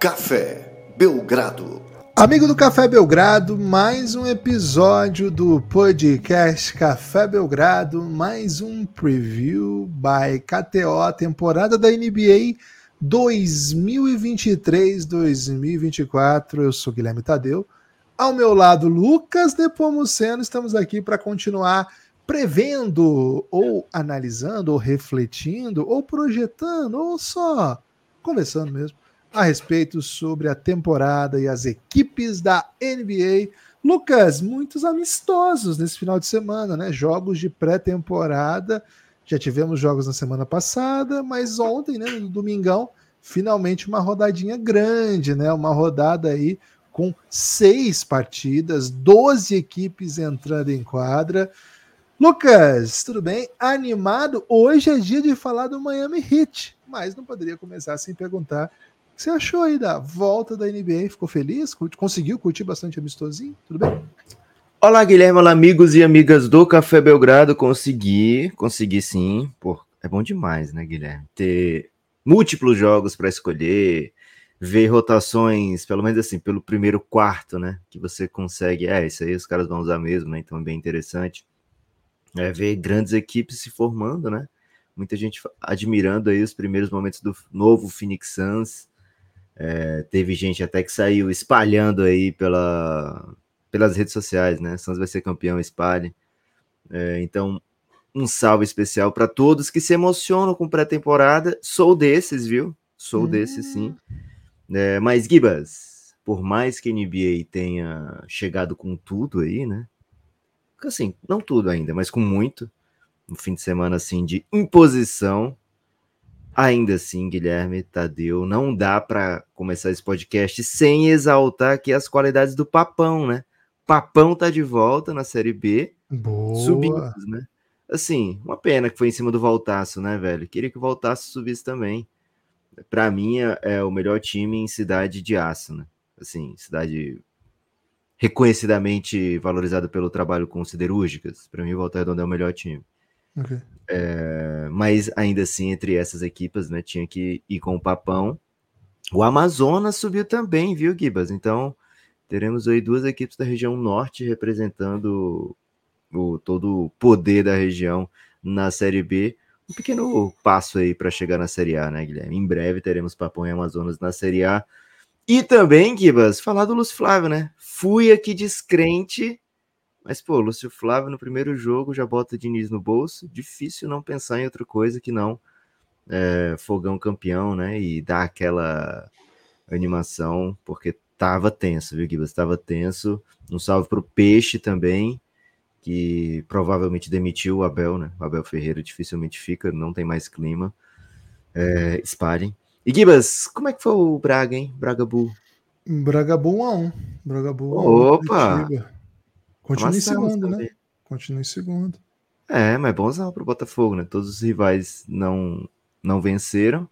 Café Belgrado. Amigo do Café Belgrado, mais um episódio do podcast Café Belgrado, mais um preview by KTO, temporada da NBA 2023-2024. Eu sou Guilherme Tadeu. Ao meu lado, Lucas Nepomuceno. Estamos aqui para continuar prevendo, ou analisando, ou refletindo, ou projetando, ou só conversando mesmo a respeito sobre a temporada e as equipes da NBA. Lucas, muitos amistosos nesse final de semana, né? Jogos de pré-temporada. Já tivemos jogos na semana passada, mas ontem, né, no domingão, finalmente uma rodadinha grande, né? Uma rodada aí com seis partidas, 12 equipes entrando em quadra. Lucas, tudo bem? Animado? Hoje é dia de falar do Miami Heat, mas não poderia começar sem perguntar que você achou aí da volta da NBA? Ficou feliz? Conseguiu curtir bastante amistosinho? Tudo bem? Olá, Guilherme, olá, amigos e amigas do Café Belgrado. Consegui, consegui sim. Pô, é bom demais, né, Guilherme? Ter múltiplos jogos para escolher, ver rotações, pelo menos assim, pelo primeiro quarto, né? Que você consegue. É, isso aí os caras vão usar mesmo, né? Então é bem interessante. É ver grandes equipes se formando, né? Muita gente admirando aí os primeiros momentos do novo Phoenix Suns. É, teve gente até que saiu espalhando aí pela, pelas redes sociais, né? Santos vai ser campeão, espalhe. É, então, um salve especial para todos que se emocionam com pré-temporada. Sou desses, viu? Sou desses, sim. É, mas, Gibas, por mais que a NBA tenha chegado com tudo aí, né? Assim, não tudo ainda, mas com muito. Um fim de semana, assim, de imposição. Ainda assim, Guilherme Tadeu, não dá para começar esse podcast sem exaltar aqui as qualidades do Papão, né? Papão tá de volta na Série B. Boa. Subimos, né? Assim, uma pena que foi em cima do Voltaço, né, velho? Queria que o Voltaço subisse também. Para mim, é, é o melhor time em cidade de aço, né? Assim, cidade reconhecidamente valorizada pelo trabalho com siderúrgicas. Para mim, o Volta Redonda é o melhor time. Okay. É, mas ainda assim, entre essas equipas, né, tinha que ir com o Papão. O Amazonas subiu também, viu, Gibas? Então, teremos aí duas equipes da região norte representando o, todo o poder da região na Série B. Um pequeno passo aí para chegar na Série A, né, Guilherme? Em breve teremos Papão e Amazonas na Série A. E também, Gibas, falar do Lúcio Flávio, né? Fui aqui descrente mas, pô, Lúcio Flávio no primeiro jogo já bota o Diniz no bolso. Difícil não pensar em outra coisa que não é, fogão campeão, né? E dar aquela animação, porque tava tenso, viu, Gibas? Tava tenso. Um salve pro Peixe também, que provavelmente demitiu o Abel, né? O Abel Ferreira dificilmente fica, não tem mais clima. É, espalhem. E Gibas, como é que foi o Braga, hein? Braga Bull. Braga Bull 1 a 1. Braga Bull 1 Opa! Continua em segundo, né? Continua em segundo. É, mas é bonzão pro Botafogo, né? Todos os rivais não, não venceram.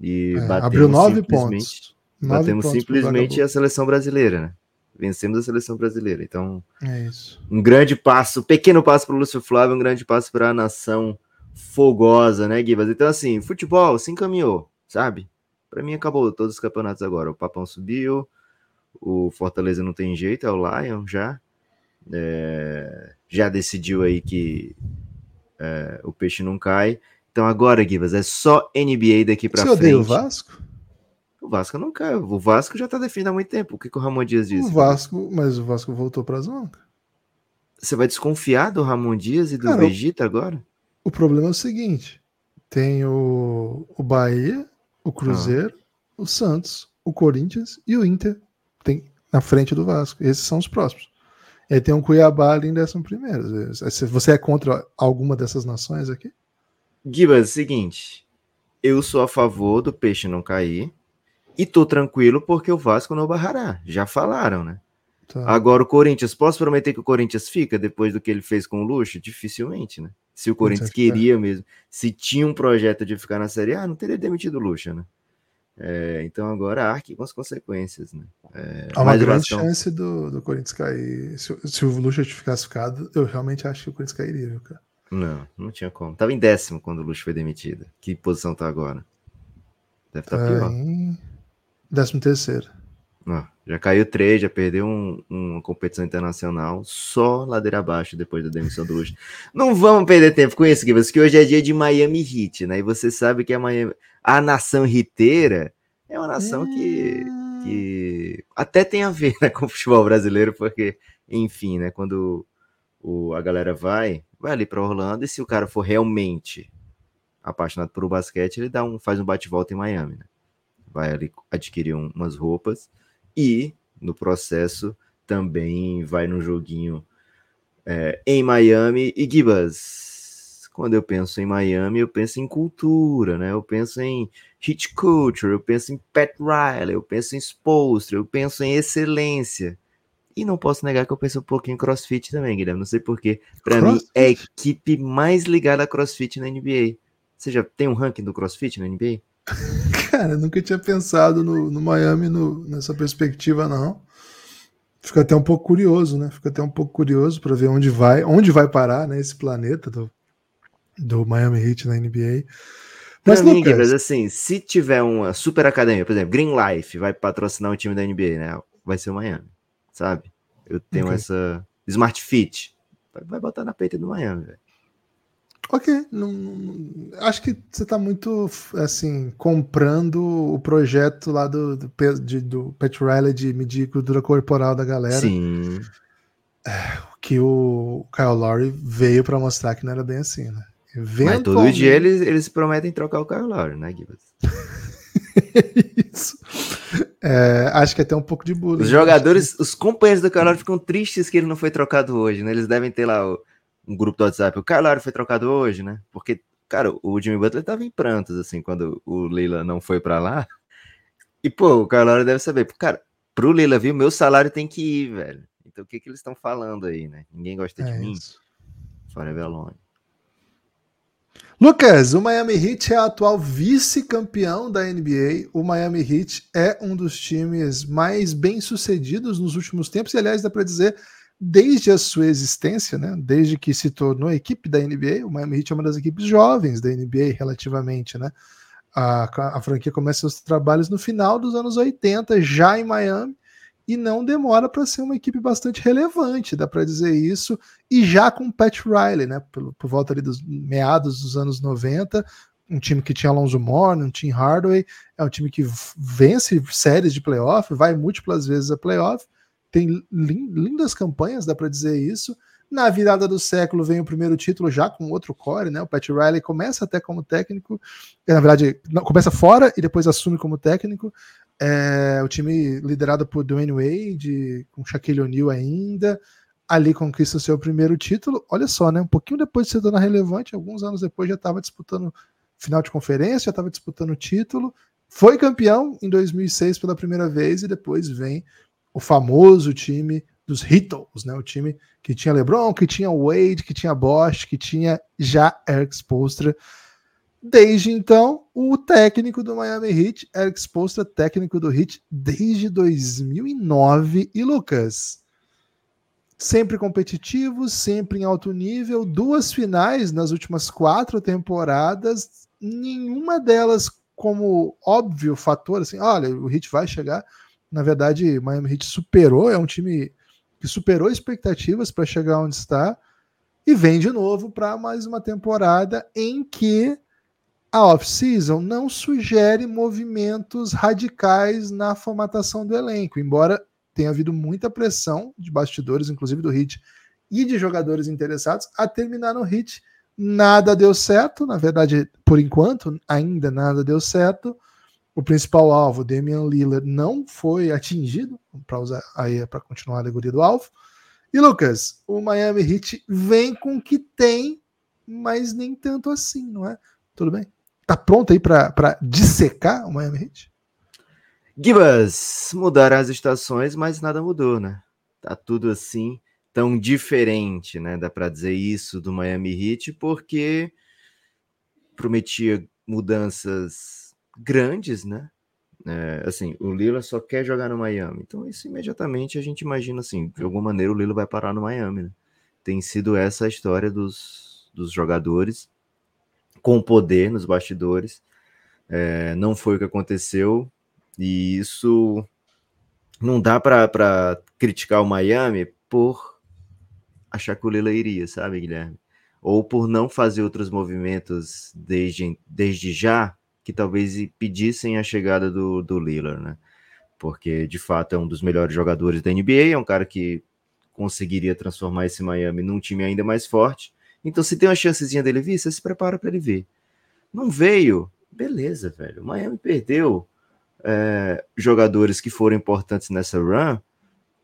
E é, abriu nove pontos. Nove batemos pontos simplesmente a seleção brasileira, né? Vencemos a seleção brasileira. Então, é isso. um grande passo, pequeno passo para o Lúcio Flávio, um grande passo para a nação fogosa, né, Guivas? Então, assim, futebol se encaminhou, sabe? Para mim, acabou todos os campeonatos agora. O Papão subiu, o Fortaleza não tem jeito, é o Lion já é, já decidiu aí que é, o peixe não cai. Então agora, Givas, é só NBA daqui para frente. Você odeia o Vasco? O Vasco não cai. O Vasco já tá definido há muito tempo. O que, que o Ramon Dias disse? O Vasco, mas o Vasco voltou pra zona. Você vai desconfiar do Ramon Dias e do Cara, Vegeta agora? O problema é o seguinte: tem o, o Bahia, o Cruzeiro, ah. o Santos, o Corinthians e o Inter. Tem na frente do Vasco. Esses são os próximos. E tem um Cuiabá ali em décimo primeiro. Você é contra alguma dessas nações aqui? Gibas, seguinte. Eu sou a favor do peixe não cair. E tô tranquilo porque o Vasco não barrará. Já falaram, né? Tá. Agora o Corinthians, posso prometer que o Corinthians fica depois do que ele fez com o Luxo? Dificilmente, né? Se o Corinthians queria mesmo, se tinha um projeto de ficar na Série A, não teria demitido o Luxo, né? É, então agora arque com as consequências, né? É, Há uma grande chance do, do Corinthians cair. Se, se o Luxo tivesse ficado, eu realmente acho que o Corinthians cairia, viu, cara? Não, não tinha como. Tava em décimo quando o Luxo foi demitido. Que posição tá agora? Deve estar tá pior. Em... Décimo terceiro. Já caiu três, já perdeu um, uma competição internacional, só ladeira abaixo depois da demissão do Luxo. Não vamos perder tempo com isso, Gibas, que hoje é dia de Miami Heat, né? E você sabe que a, Miami, a nação riteira é uma nação que, hum. que até tem a ver né, com o futebol brasileiro, porque, enfim, né? Quando o, a galera vai, vai ali para Orlando, e se o cara for realmente apaixonado por basquete, ele dá um, faz um bate-volta em Miami, né? Vai ali adquirir um, umas roupas e no processo também vai no joguinho é, em Miami. E Gibas, quando eu penso em Miami, eu penso em cultura, né? Eu penso em hit culture, eu penso em Pat Riley, eu penso em Spolstra, eu penso em excelência. E não posso negar que eu penso um pouquinho em CrossFit também, Guilherme. Não sei porquê. Para mim, é a equipe mais ligada a CrossFit na NBA. Você já tem um ranking do CrossFit na NBA? Cara, nunca tinha pensado no, no Miami no, nessa perspectiva, não. Fica até um pouco curioso, né? Fica até um pouco curioso para ver onde vai, onde vai parar, né? Esse planeta do, do Miami Heat na NBA. Mas, pra Lucas, mim, assim, se tiver uma super academia, por exemplo, Green Life vai patrocinar um time da NBA, né? Vai ser o Miami, sabe? Eu tenho okay. essa Smart Fit, vai botar na peita do Miami, velho. Ok, não, não, acho que você está muito assim comprando o projeto lá do, do, de, do Pat Riley de medir cultura corporal da galera. Sim. É, que o Kyle Lowry veio para mostrar que não era bem assim, né? Mas todo dia eles, eles prometem trocar o Kyle Lowry, né, Gibbs? Isso. É, acho que é até um pouco de bullying. Os jogadores, os companheiros do Kyle Lowry ficam tristes que ele não foi trocado hoje, né? Eles devem ter lá o um grupo do WhatsApp, o Carlos foi trocado hoje, né? Porque, cara, o Jimmy Butler tava em prantos, assim, quando o Leila não foi para lá. E, pô, o Carlos deve saber, cara, pro Leila vir, o meu salário tem que ir, velho. Então, o que que eles estão falando aí, né? Ninguém gosta de é mim. Isso. Forever Alone. Lucas, o Miami Heat é o atual vice-campeão da NBA. O Miami Heat é um dos times mais bem sucedidos nos últimos tempos, e aliás, dá para dizer desde a sua existência, né, desde que se tornou equipe da NBA, o Miami Heat é uma das equipes jovens da NBA relativamente, né? A, a franquia começa seus trabalhos no final dos anos 80, já em Miami, e não demora para ser uma equipe bastante relevante, dá para dizer isso, e já com Pat Riley, né, por, por, volta ali dos meados dos anos 90, um time que tinha Alonso Mourning, um time Hardaway, é um time que vence séries de playoff, vai múltiplas vezes a playoff, tem lindas campanhas, dá para dizer isso. Na virada do século vem o primeiro título já com outro core, né? O Pat Riley começa até como técnico, na verdade, não, começa fora e depois assume como técnico. É, o time liderado por Dwayne Wade, com Shaquille O'Neal ainda, ali conquista o seu primeiro título. Olha só, né? Um pouquinho depois de ser dona relevante, alguns anos depois já estava disputando final de conferência, já estava disputando título. Foi campeão em 2006 pela primeira vez e depois vem o famoso time dos Heatles, né? O time que tinha LeBron, que tinha Wade, que tinha Bosch, que tinha já Eric Spoelstra. Desde então, o técnico do Miami Heat, Eric Spoelstra, técnico do Heat desde 2009. E Lucas, sempre competitivo, sempre em alto nível, duas finais nas últimas quatro temporadas, nenhuma delas como óbvio fator, assim, olha, o Heat vai chegar, na verdade, Miami Heat superou, é um time que superou expectativas para chegar onde está e vem de novo para mais uma temporada em que a off-season não sugere movimentos radicais na formatação do elenco, embora tenha havido muita pressão de bastidores, inclusive do Heat e de jogadores interessados a terminar no Heat. Nada deu certo, na verdade, por enquanto, ainda nada deu certo o principal alvo, Damian Lillard, não foi atingido, para usar aí para continuar a alegoria do alvo. E Lucas, o Miami Heat vem com o que tem, mas nem tanto assim, não é? Tudo bem? Tá pronto aí para dissecar o Miami Heat? Gibas, mudaram as estações, mas nada mudou, né? Tá tudo assim tão diferente, né? Dá para dizer isso do Miami Heat, porque prometia mudanças grandes, né? É, assim, o Lila só quer jogar no Miami. Então, isso imediatamente a gente imagina assim, de alguma maneira o Lila vai parar no Miami. Né? Tem sido essa a história dos, dos jogadores com poder nos bastidores. É, não foi o que aconteceu. E isso não dá para criticar o Miami por achar que o Lila iria, sabe, Guilherme? Ou por não fazer outros movimentos desde, desde já, que talvez pedissem a chegada do, do Lillard, né? Porque de fato é um dos melhores jogadores da NBA, é um cara que conseguiria transformar esse Miami num time ainda mais forte. Então, se tem uma chancezinha dele vir, você se prepara para ele ver. Não veio, beleza, velho. O Miami perdeu é, jogadores que foram importantes nessa run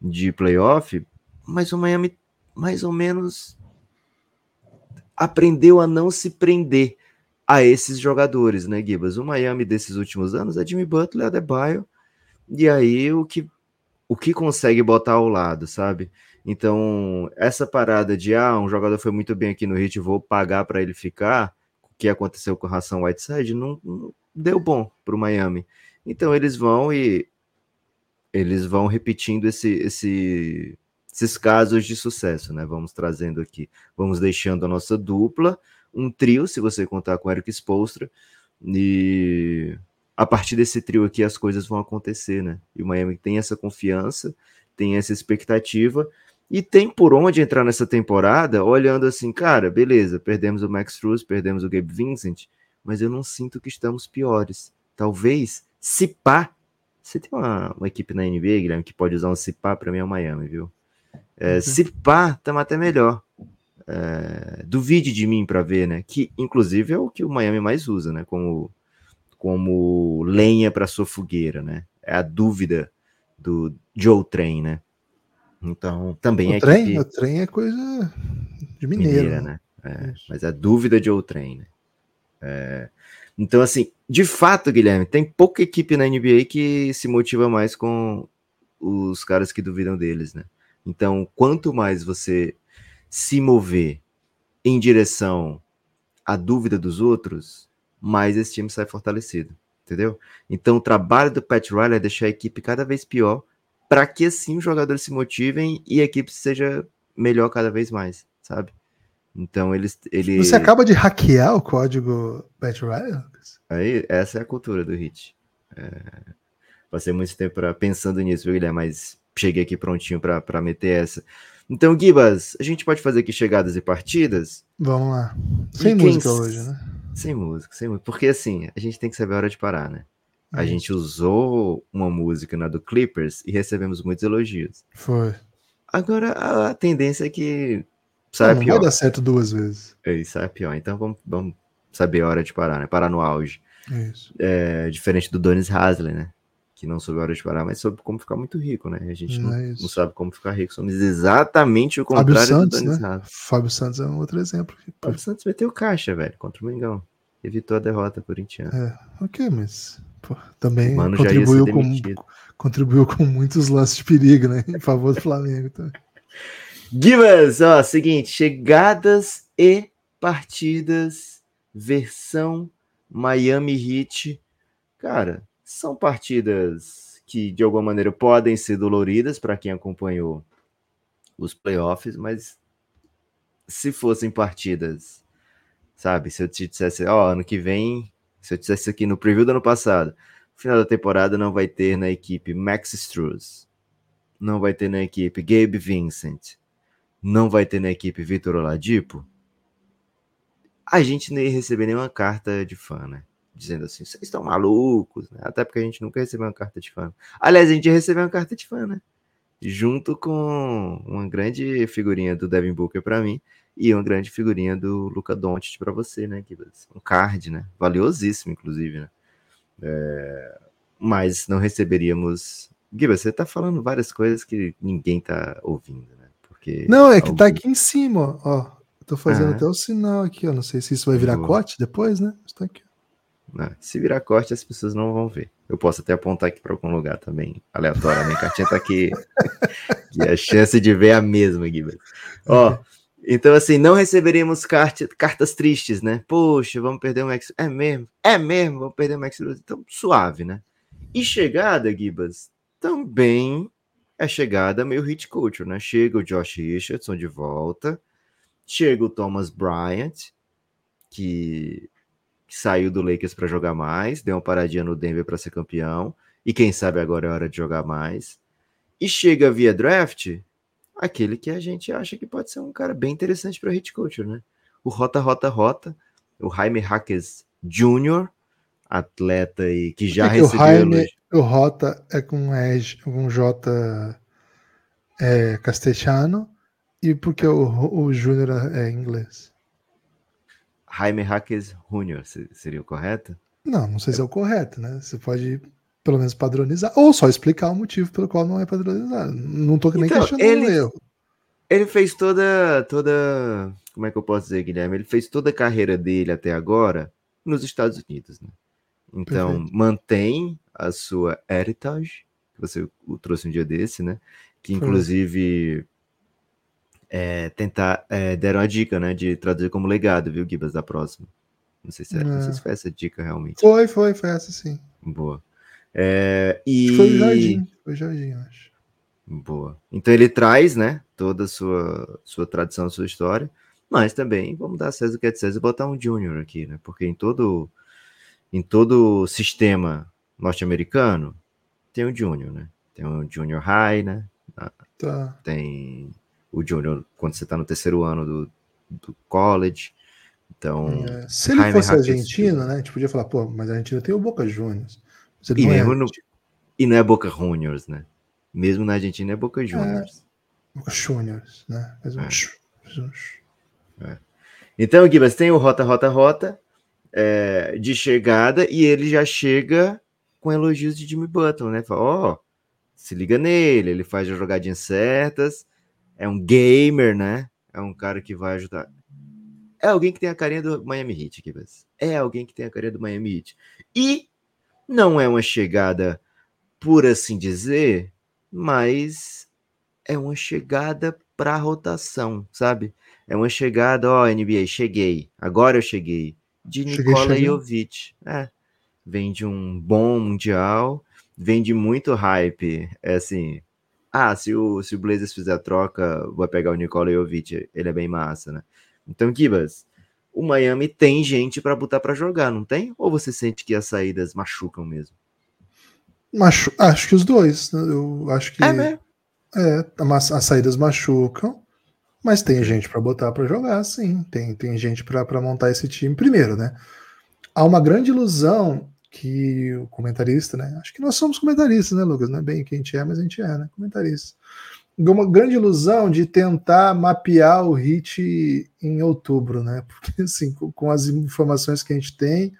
de playoff, mas o Miami mais ou menos aprendeu a não se prender a esses jogadores, né, Gibas? O Miami desses últimos anos é Jimmy Butler, Adebayo, e aí o que o que consegue botar ao lado, sabe? Então, essa parada de ah, um jogador foi muito bem aqui no Hit, vou pagar para ele ficar, o que aconteceu com o Ração Whiteside, não, não deu bom para o Miami. Então, eles vão e eles vão repetindo esse, esse, esses casos de sucesso, né? Vamos trazendo aqui, vamos deixando a nossa dupla, um trio, se você contar com o Eric Spolstra, e a partir desse trio aqui as coisas vão acontecer, né? E o Miami tem essa confiança, tem essa expectativa, e tem por onde entrar nessa temporada, olhando assim, cara, beleza, perdemos o Max Struz, perdemos o Gabe Vincent, mas eu não sinto que estamos piores. Talvez, se pá, você tem uma, uma equipe na NBA, Guilherme, que pode usar um se pá, para mim é o Miami, viu? É, uhum. Se pá, estamos até melhor. É, duvide de mim para ver, né? Que inclusive é o que o Miami mais usa, né? Como, como lenha para sua fogueira, né? É a dúvida do Joe Train, né? Então, também o é trem, equipe... O trem é coisa de mineiro. Mineira, né? É, mas a dúvida de outrem, né? É, então, assim, de fato, Guilherme, tem pouca equipe na NBA que se motiva mais com os caras que duvidam deles, né? Então, quanto mais você se mover em direção à dúvida dos outros, mais esse time sai fortalecido, entendeu? Então, o trabalho do Pat Riley é deixar a equipe cada vez pior para que assim os jogadores se motivem e a equipe seja melhor cada vez mais, sabe? Então eles. Ele... Você acaba de hackear o código Pat Riley? Aí, essa é a cultura do Hit. É... Passei muito tempo pra, pensando nisso, viu, Guilherme? Mas cheguei aqui prontinho para meter essa. Então, Gibas, a gente pode fazer aqui chegadas e partidas? Vamos lá. Sem e música quem... hoje, né? Sem música, sem música. Porque assim, a gente tem que saber a hora de parar, né? A gente usou uma música na do Clippers e recebemos muitos elogios. Foi. Agora a, tendência é que sai não, pior. Não vai dar certo duas vezes. É, isso sai pior. Então vamos, vamos saber a hora de parar, né? Parar no auge. Isso. É, diferente do Donis Hasley, né? Que não soube a hora de parar, mas soube como ficar muito rico, né? A gente não, é não sabe como ficar rico. Somos exatamente o contrário Santos, do né? Fábio Santos é um outro exemplo. Fábio Santos meteu caixa, velho, contra o Mengão. Evitou a derrota corintiana. É, ok, mas Pô, também contribuiu com, contribuiu com muitos lances de perigo, né? Em favor do Flamengo. Tá? Givas, ó, seguinte, chegadas e partidas, versão Miami Heat. Cara, são partidas que de alguma maneira podem ser doloridas para quem acompanhou os playoffs, mas se fossem partidas, sabe, se eu te dissesse, ó, ano que vem se eu dissesse aqui no preview do ano passado, final da temporada não vai ter na equipe Max Struz, não vai ter na equipe Gabe Vincent, não vai ter na equipe Vitor Oladipo, a gente nem ia receber nenhuma carta de fã, né? Dizendo assim, vocês estão malucos, né? Até porque a gente nunca recebeu uma carta de fã. Aliás, a gente recebeu uma carta de fã, né? Junto com uma grande figurinha do Devin Booker para mim e uma grande figurinha do Luca Doncic para você, né? Um card, né? Valiosíssimo, inclusive, né? É... Mas não receberíamos. Giba, você tá falando várias coisas que ninguém tá ouvindo, né? Porque não, é que algum... tá aqui em cima, ó. Tô fazendo ah. até o sinal aqui, ó. Não sei se isso vai virar corte depois, né? Está aqui. Não, se virar corte, as pessoas não vão ver. Eu posso até apontar aqui para algum lugar também, aleatoriamente. A cartinha tá aqui. e a chance de ver é a mesma, Giba. Ó. Então, assim, não receberíamos cart cartas tristes, né? Poxa, vamos perder o Max. É mesmo? É mesmo? Vamos perder o Max Então, suave, né? E chegada, Gibas, também é chegada meio hit culture, né? Chega o Josh Richardson de volta, chega o Thomas Bryant, que, que saiu do Lakers para jogar mais, deu uma paradinha no Denver para ser campeão, e quem sabe agora é hora de jogar mais. E chega via draft aquele que a gente acha que pode ser um cara bem interessante para hit culture, né? O Rota Rota Rota, o Jaime Hackes Jr., atleta e que já é recebeu. O, Jaime, o Rota é com, com J é, castelhano e porque o, o Júnior é inglês. Jaime Hackes Jr. seria o correto? Não, não sei se é o correto, né? Você pode pelo menos padronizar, ou só explicar o motivo pelo qual não é padronizado. Não tô nem então, questionando ele, o erro. Ele fez toda, toda, como é que eu posso dizer, Guilherme? Ele fez toda a carreira dele até agora nos Estados Unidos, né? Então, Perfeito. mantém a sua heritage, que você o trouxe um dia desse, né? Que inclusive é, tentar é, deram a dica, né? De traduzir como legado, viu, Gibas, da próxima. Não sei se, é, não sei se é. foi essa dica realmente. Foi, foi, foi essa sim. Boa. É, e... Foi o Jardim, foi o Jardim, acho. Boa. Então ele traz, né, toda a sua, sua tradição, sua história, mas também vamos dar César o que é de César e botar um Júnior aqui, né? Porque em todo em todo sistema norte-americano tem um Júnior, né? Tem um Junior High, né? Tá. Tem o Júnior quando você está no terceiro ano do, do college. Então, é. se ele Jaime fosse argentino, né? A gente podia falar, pô, mas a Argentina tem o Boca Juniors. E, não mesmo é no, e não é Boca Juniors, né? Mesmo na Argentina é Boca Juniors. É, Boca Juniors, né? Mas um é. é. Então, Gibas, tem o Rota, Rota, Rota é, de chegada e ele já chega com elogios de Jimmy Button, né? Fala, ó, oh, se liga nele, ele faz as jogadinhas certas, é um gamer, né? É um cara que vai ajudar. É alguém que tem a carinha do Miami Heat, Gibas. É alguém que tem a carinha do Miami Heat. E não é uma chegada, por assim dizer, mas é uma chegada para rotação, sabe? É uma chegada, ó, NBA, cheguei, agora eu cheguei. De Nikola Jovic. É. Vem de um bom mundial, vem de muito hype. É assim, ah, se o, se o Blazers fizer a troca, vai pegar o Nikola Jovic, ele é bem massa, né? Então, Kibas, o Miami tem gente para botar para jogar, não tem? Ou você sente que as saídas machucam mesmo? Machu acho que os dois. Né? Eu acho que. É, né? É, as saídas machucam, mas tem gente para botar para jogar, sim. Tem, tem gente para montar esse time primeiro, né? Há uma grande ilusão que o comentarista, né? Acho que nós somos comentaristas, né, Lucas? Não é bem o que a gente é, mas a gente é, né? Comentarista uma grande ilusão de tentar mapear o hit em outubro, né? Porque assim, com, com, as informações que a gente tem,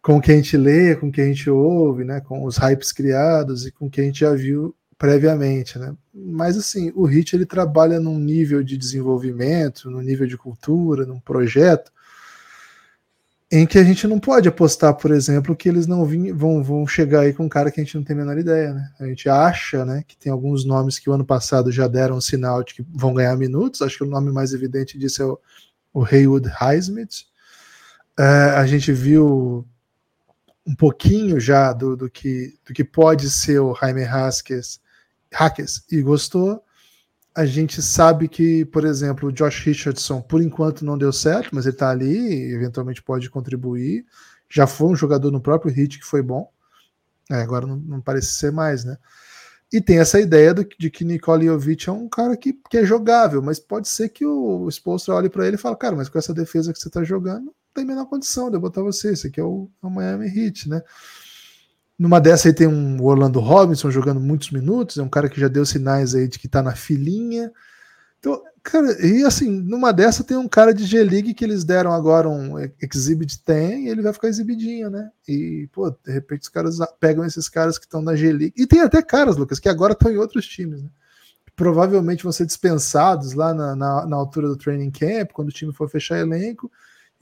com o que a gente lê, com o que a gente ouve, né? Com os hypes criados e com o que a gente já viu previamente, né? Mas assim, o hit ele trabalha num nível de desenvolvimento, num nível de cultura, num projeto em que a gente não pode apostar, por exemplo, que eles não vim, vão, vão chegar aí com um cara que a gente não tem a menor ideia, né? A gente acha, né, que tem alguns nomes que o ano passado já deram um sinal de que vão ganhar minutos. Acho que o nome mais evidente disso é o, o Haywood Highsmith. É, a gente viu um pouquinho já do, do, que, do que pode ser o Jaime Haskes, Hackes e gostou a gente sabe que, por exemplo, o Josh Richardson, por enquanto, não deu certo, mas ele está ali, eventualmente pode contribuir. Já foi um jogador no próprio hit que foi bom. É, agora não, não, parece ser mais, né? E tem essa ideia do, de que Nikola Jovic é um cara que, que é jogável, mas pode ser que o, o olhe para ele e fale, cara, mas com essa defesa que você está jogando, não tem a menor condição de eu botar você. Esse aqui é o, é o Miami Heat, né? Numa dessa aí tem um Orlando Robinson jogando muitos minutos, é um cara que já deu sinais aí de que tá na filinha. Então, cara, e assim, numa dessa tem um cara de G-League que eles deram agora um Exhibit 10 e ele vai ficar exibidinho, né? E, pô, de repente os caras pegam esses caras que estão na G-League. E tem até caras, Lucas, que agora estão em outros times, né? Provavelmente vão ser dispensados lá na, na, na altura do training camp, quando o time for fechar elenco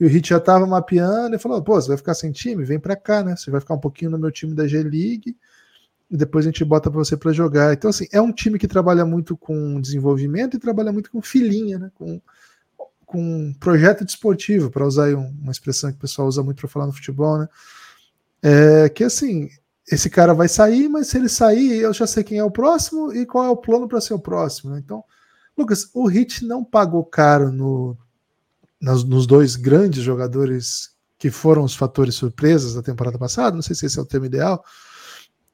e o Hit já estava mapeando e falou: pô, você vai ficar sem time? Vem para cá, né? Você vai ficar um pouquinho no meu time da G-League e depois a gente bota para você para jogar. Então, assim, é um time que trabalha muito com desenvolvimento e trabalha muito com filinha, né? Com, com projeto desportivo, para usar uma expressão que o pessoal usa muito para falar no futebol, né? É que assim, esse cara vai sair, mas se ele sair, eu já sei quem é o próximo e qual é o plano para ser o próximo. Né? Então, Lucas, o Hit não pagou caro no nos, nos dois grandes jogadores que foram os fatores surpresas da temporada passada, não sei se esse é o termo ideal,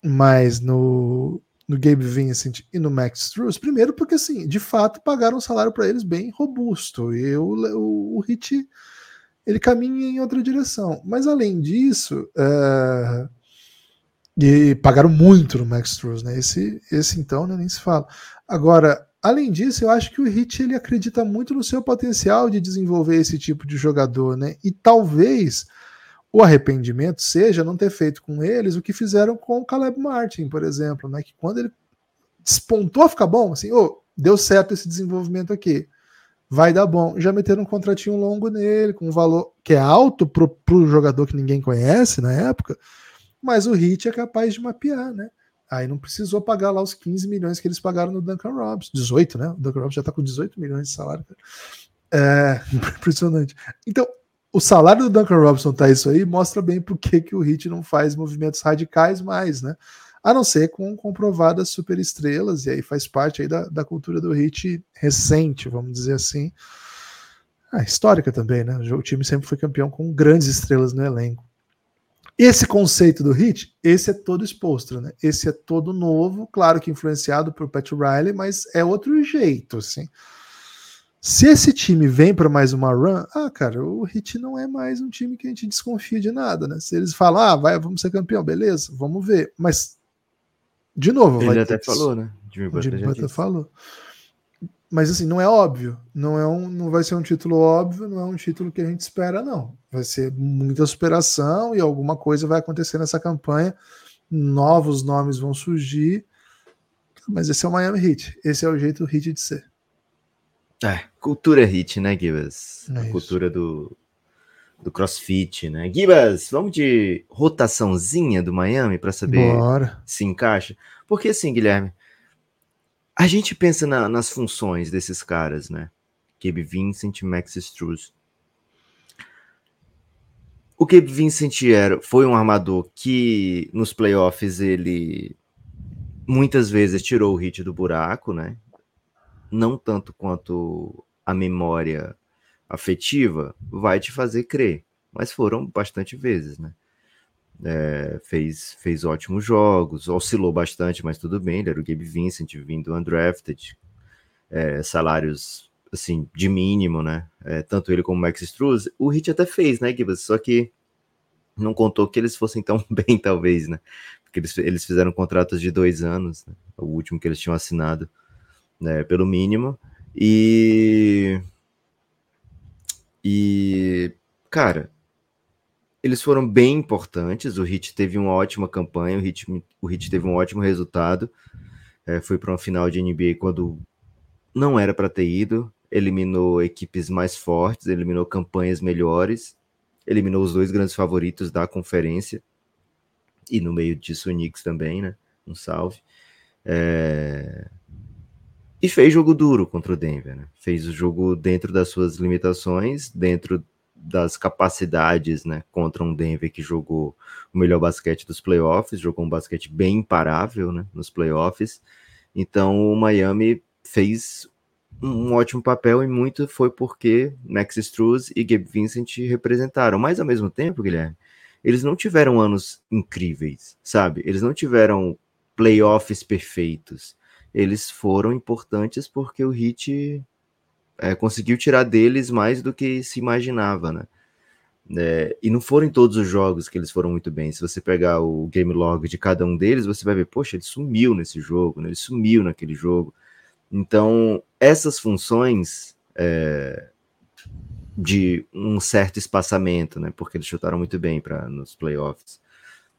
mais no, no Gabe Vincent e no Max Struz, primeiro porque, assim, de fato, pagaram um salário para eles bem robusto, e o, o, o Hit, ele caminha em outra direção. Mas, além disso, é... e pagaram muito no Max Struz, né? Esse, esse então, né, nem se fala. Agora, além disso, eu acho que o Hit, ele acredita muito no seu potencial de desenvolver esse tipo de jogador, né? E talvez o arrependimento seja não ter feito com eles o que fizeram com o Caleb Martin, por exemplo, né? Que quando ele despontou ficar bom, assim, oh, deu certo esse desenvolvimento aqui, vai dar bom. Já meteram um contratinho longo nele, com um valor que é alto para o jogador que ninguém conhece na época, mas o Hit é capaz de mapear, né? Aí não precisou pagar lá os 15 milhões que eles pagaram no Duncan Robinson. 18, né? O Duncan Robinson já está com 18 milhões de salário. É impressionante. Então, o salário do Duncan Robinson tá isso aí, mostra bem por que, que o Hit não faz movimentos radicais mais, né? A não ser com comprovadas superestrelas, e aí faz parte aí da, da cultura do Hit recente, vamos dizer assim. Ah, histórica também, né? O time sempre foi campeão com grandes estrelas no elenco. Esse conceito do hit, esse é todo exposto, né? Esse é todo novo, claro que influenciado por Pat Riley, mas é outro jeito, assim. Se esse time vem para mais uma run, ah, cara, o Hit não é mais um time que a gente desconfia de nada, né? Se eles falam, ah, vai, vamos ser campeão, beleza, vamos ver. Mas, de novo, ele até falou, né? Jimmy Butler, Jimmy Butler falou. Mas assim, não é óbvio. Não, é um, não vai ser um título óbvio, não é um título que a gente espera, não. Vai ser muita superação e alguma coisa vai acontecer nessa campanha. Novos nomes vão surgir. Mas esse é o Miami Heat. Esse é o jeito do Heat de ser. É, cultura hit, né, Gibas? É a cultura do, do crossfit, né? Gibas, vamos de rotaçãozinha do Miami para saber Bora. se encaixa. Porque assim, Guilherme, a gente pensa na, nas funções desses caras, né? Gabe Vincent, Max Struz. O Gabe Vincent era, foi um armador que nos playoffs ele muitas vezes tirou o hit do buraco, né? não tanto quanto a memória afetiva, vai te fazer crer. Mas foram bastante vezes, né? É, fez, fez ótimos jogos, oscilou bastante, mas tudo bem. Ele era o Gabe Vincent vindo undrafted, é, salários assim de mínimo, né? É, tanto ele como o Max Struz. O Hit até fez, né, Gibbs? Só que não contou que eles fossem tão bem, talvez, né? Porque eles, eles fizeram contratos de dois anos, né? o último que eles tinham assinado né, pelo mínimo. E. E. Cara, eles foram bem importantes. O Hit teve uma ótima campanha, o Hit, o Hit teve um ótimo resultado. É, foi para uma final de NBA quando não era para ter ido. Eliminou equipes mais fortes, eliminou campanhas melhores, eliminou os dois grandes favoritos da conferência. E no meio disso o Knicks também, né? Um salve. É... E fez jogo duro contra o Denver, né? Fez o jogo dentro das suas limitações, dentro das capacidades, né? Contra um Denver que jogou o melhor basquete dos playoffs, jogou um basquete bem imparável, né? Nos playoffs. Então o Miami fez um ótimo papel e muito foi porque Max Struz e Gabe Vincent representaram. Mas ao mesmo tempo, Guilherme, eles não tiveram anos incríveis, sabe? Eles não tiveram playoffs perfeitos eles foram importantes porque o Hit é, conseguiu tirar deles mais do que se imaginava, né? É, e não foram em todos os jogos que eles foram muito bem. Se você pegar o game log de cada um deles, você vai ver, poxa, ele sumiu nesse jogo, né? ele sumiu naquele jogo. Então, essas funções é, de um certo espaçamento, né? Porque eles chutaram muito bem para nos playoffs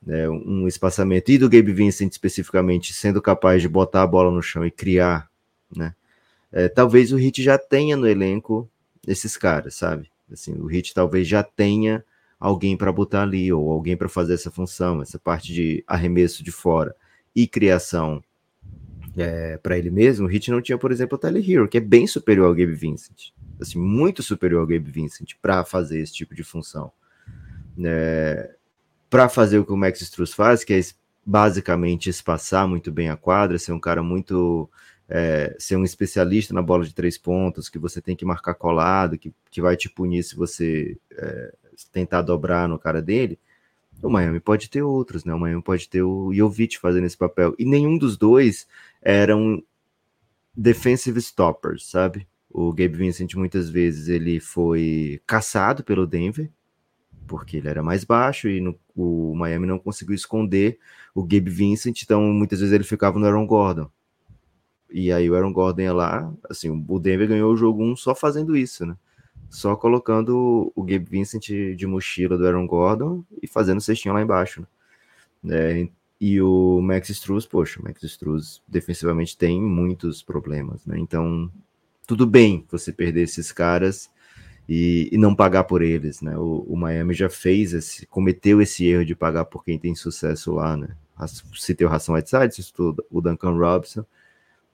né, um espaçamento, e do Gabe Vincent especificamente, sendo capaz de botar a bola no chão e criar, né? É, talvez o Hit já tenha no elenco esses caras, sabe? Assim, o Hit talvez já tenha alguém para botar ali, ou alguém para fazer essa função, essa parte de arremesso de fora e criação é, para ele mesmo. O Hit não tinha, por exemplo, o Tyler Hero, que é bem superior ao Gabe Vincent, assim, muito superior ao Gabe Vincent para fazer esse tipo de função. É, para fazer o que o Max Struz faz, que é basicamente espaçar muito bem a quadra, ser um cara muito. É, ser um especialista na bola de três pontos, que você tem que marcar colado, que, que vai te punir se você é, tentar dobrar no cara dele. O Miami pode ter outros, né? O Miami pode ter o Jovic fazendo esse papel. E nenhum dos dois eram defensive stoppers, sabe? O Gabe Vincent muitas vezes ele foi caçado pelo Denver, porque ele era mais baixo e no, o Miami não conseguiu esconder o Gabe Vincent, então muitas vezes ele ficava no Aaron Gordon. E aí o Aaron Gordon ia lá, assim, o Denver ganhou o jogo 1 só fazendo isso, né? Só colocando o Gabe Vincent de mochila do Aaron Gordon e fazendo cestinho lá embaixo, né? É, e o Max Struz, poxa, o Max Struz defensivamente tem muitos problemas, né? Então, tudo bem você perder esses caras e, e não pagar por eles, né? O, o, Miami já fez esse, cometeu esse erro de pagar por quem tem sucesso lá, né? Citei o Ração Whiteside, citou o Duncan Robson.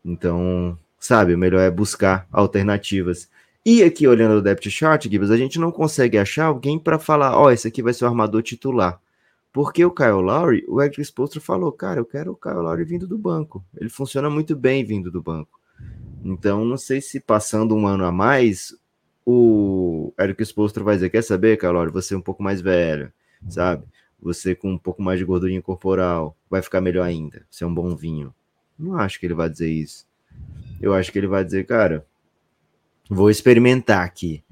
Então, sabe, o melhor é buscar alternativas. E aqui, olhando o depth chart, Gibbs, a gente não consegue achar alguém para falar, ó, oh, esse aqui vai ser o armador titular. Porque o Kyle Lowry, o Edric Spoelstra falou, cara, eu quero o Kyle Lowry vindo do banco. Ele funciona muito bem vindo do banco. Então, não sei se passando um ano a mais, o Eric Spoelstra vai dizer, quer saber, Calori, você é um pouco mais velho, sabe? Você com um pouco mais de gordurinha corporal, vai ficar melhor ainda, você é um bom vinho. Não acho que ele vai dizer isso. Eu acho que ele vai dizer, cara, vou experimentar aqui.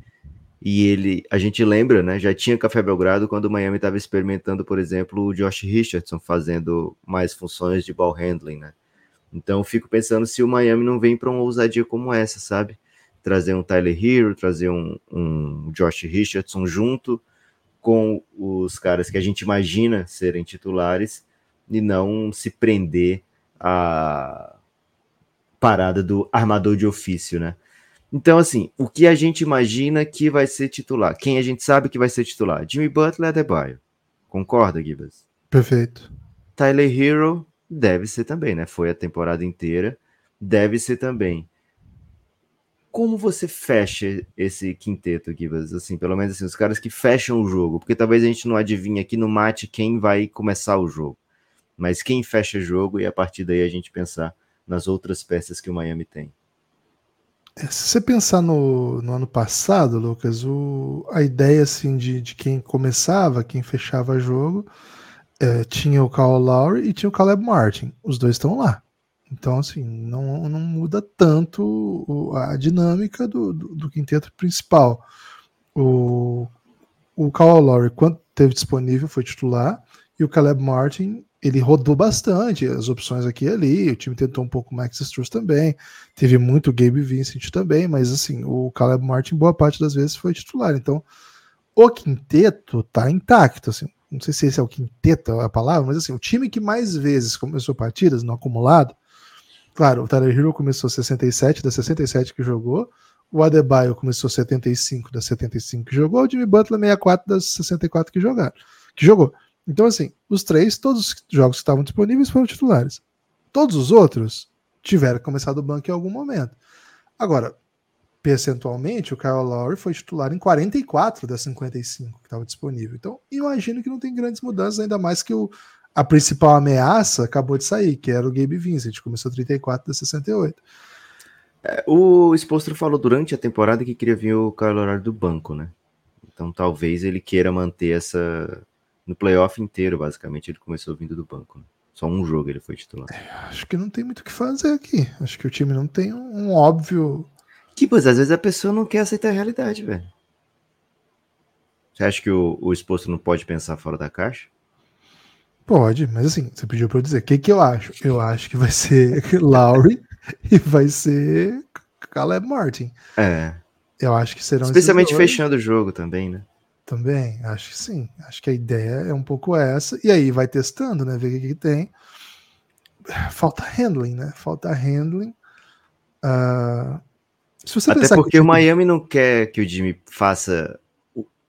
E ele, a gente lembra, né? Já tinha Café Belgrado quando o Miami estava experimentando, por exemplo, o Josh Richardson fazendo mais funções de ball handling, né? Então, fico pensando se o Miami não vem para uma ousadia como essa, sabe? Trazer um Tyler Hero, trazer um, um Josh Richardson junto com os caras que a gente imagina serem titulares e não se prender à parada do armador de ofício, né? Então, assim, o que a gente imagina que vai ser titular? Quem a gente sabe que vai ser titular? Jimmy Butler e Adebayo. Concorda, Gibas? Perfeito. Tyler Hero Deve ser também, né? Foi a temporada inteira. Deve ser também. Como você fecha esse quinteto, Gibas? Assim, pelo menos assim, os caras que fecham o jogo, porque talvez a gente não adivinhe aqui no mate quem vai começar o jogo. Mas quem fecha jogo e a partir daí a gente pensar nas outras peças que o Miami tem. É, se você pensar no, no ano passado, Lucas, o, a ideia assim de, de quem começava, quem fechava jogo, é, tinha o Kyle Lowry e tinha o Caleb Martin. Os dois estão lá. Então, assim, não, não muda tanto a dinâmica do, do, do quinteto principal. O, o Lowry, quando teve disponível, foi titular. E o Caleb Martin, ele rodou bastante as opções aqui e ali. O time tentou um pouco o Max Struz também. Teve muito Gabe Vincent também. Mas, assim, o Caleb Martin, boa parte das vezes, foi titular. Então, o quinteto tá intacto. Assim, não sei se esse é o quinteto a palavra, mas assim, o time que mais vezes começou partidas no acumulado, claro, o Tyler Hero começou 67 das 67 que jogou, o Adebayo começou 75 das 75 que jogou, o Jimmy Butler 64 das 64 que jogaram, que jogou. Então assim, os três, todos os jogos que estavam disponíveis foram titulares. Todos os outros tiveram que começar do banco em algum momento. Agora, percentualmente, o Kyle Lowry foi titular em 44 das 55 que estava disponível. Então, imagino que não tem grandes mudanças, ainda mais que o, a principal ameaça acabou de sair, que era o Gabe Vincent, começou 34 das 68. É, o Spolstra falou durante a temporada que queria vir o Kyle Lowry do banco, né? Então, talvez ele queira manter essa no playoff inteiro, basicamente, ele começou vindo do banco. Né? Só um jogo ele foi titular. É, acho que não tem muito o que fazer aqui. Acho que o time não tem um óbvio Tipo, às vezes a pessoa não quer aceitar a realidade, velho. Você acha que o, o exposto não pode pensar fora da caixa? Pode, mas assim, você pediu para eu dizer. O que, que eu acho? Eu acho que vai ser Lowry e vai ser Caleb Martin. É. Eu acho que serão. Especialmente fechando o jogo também, né? Também, acho que sim. Acho que a ideia é um pouco essa. E aí vai testando, né? Ver o que, que tem. Falta handling, né? Falta handling. Uh, até porque o Miami não quer que o Jimmy faça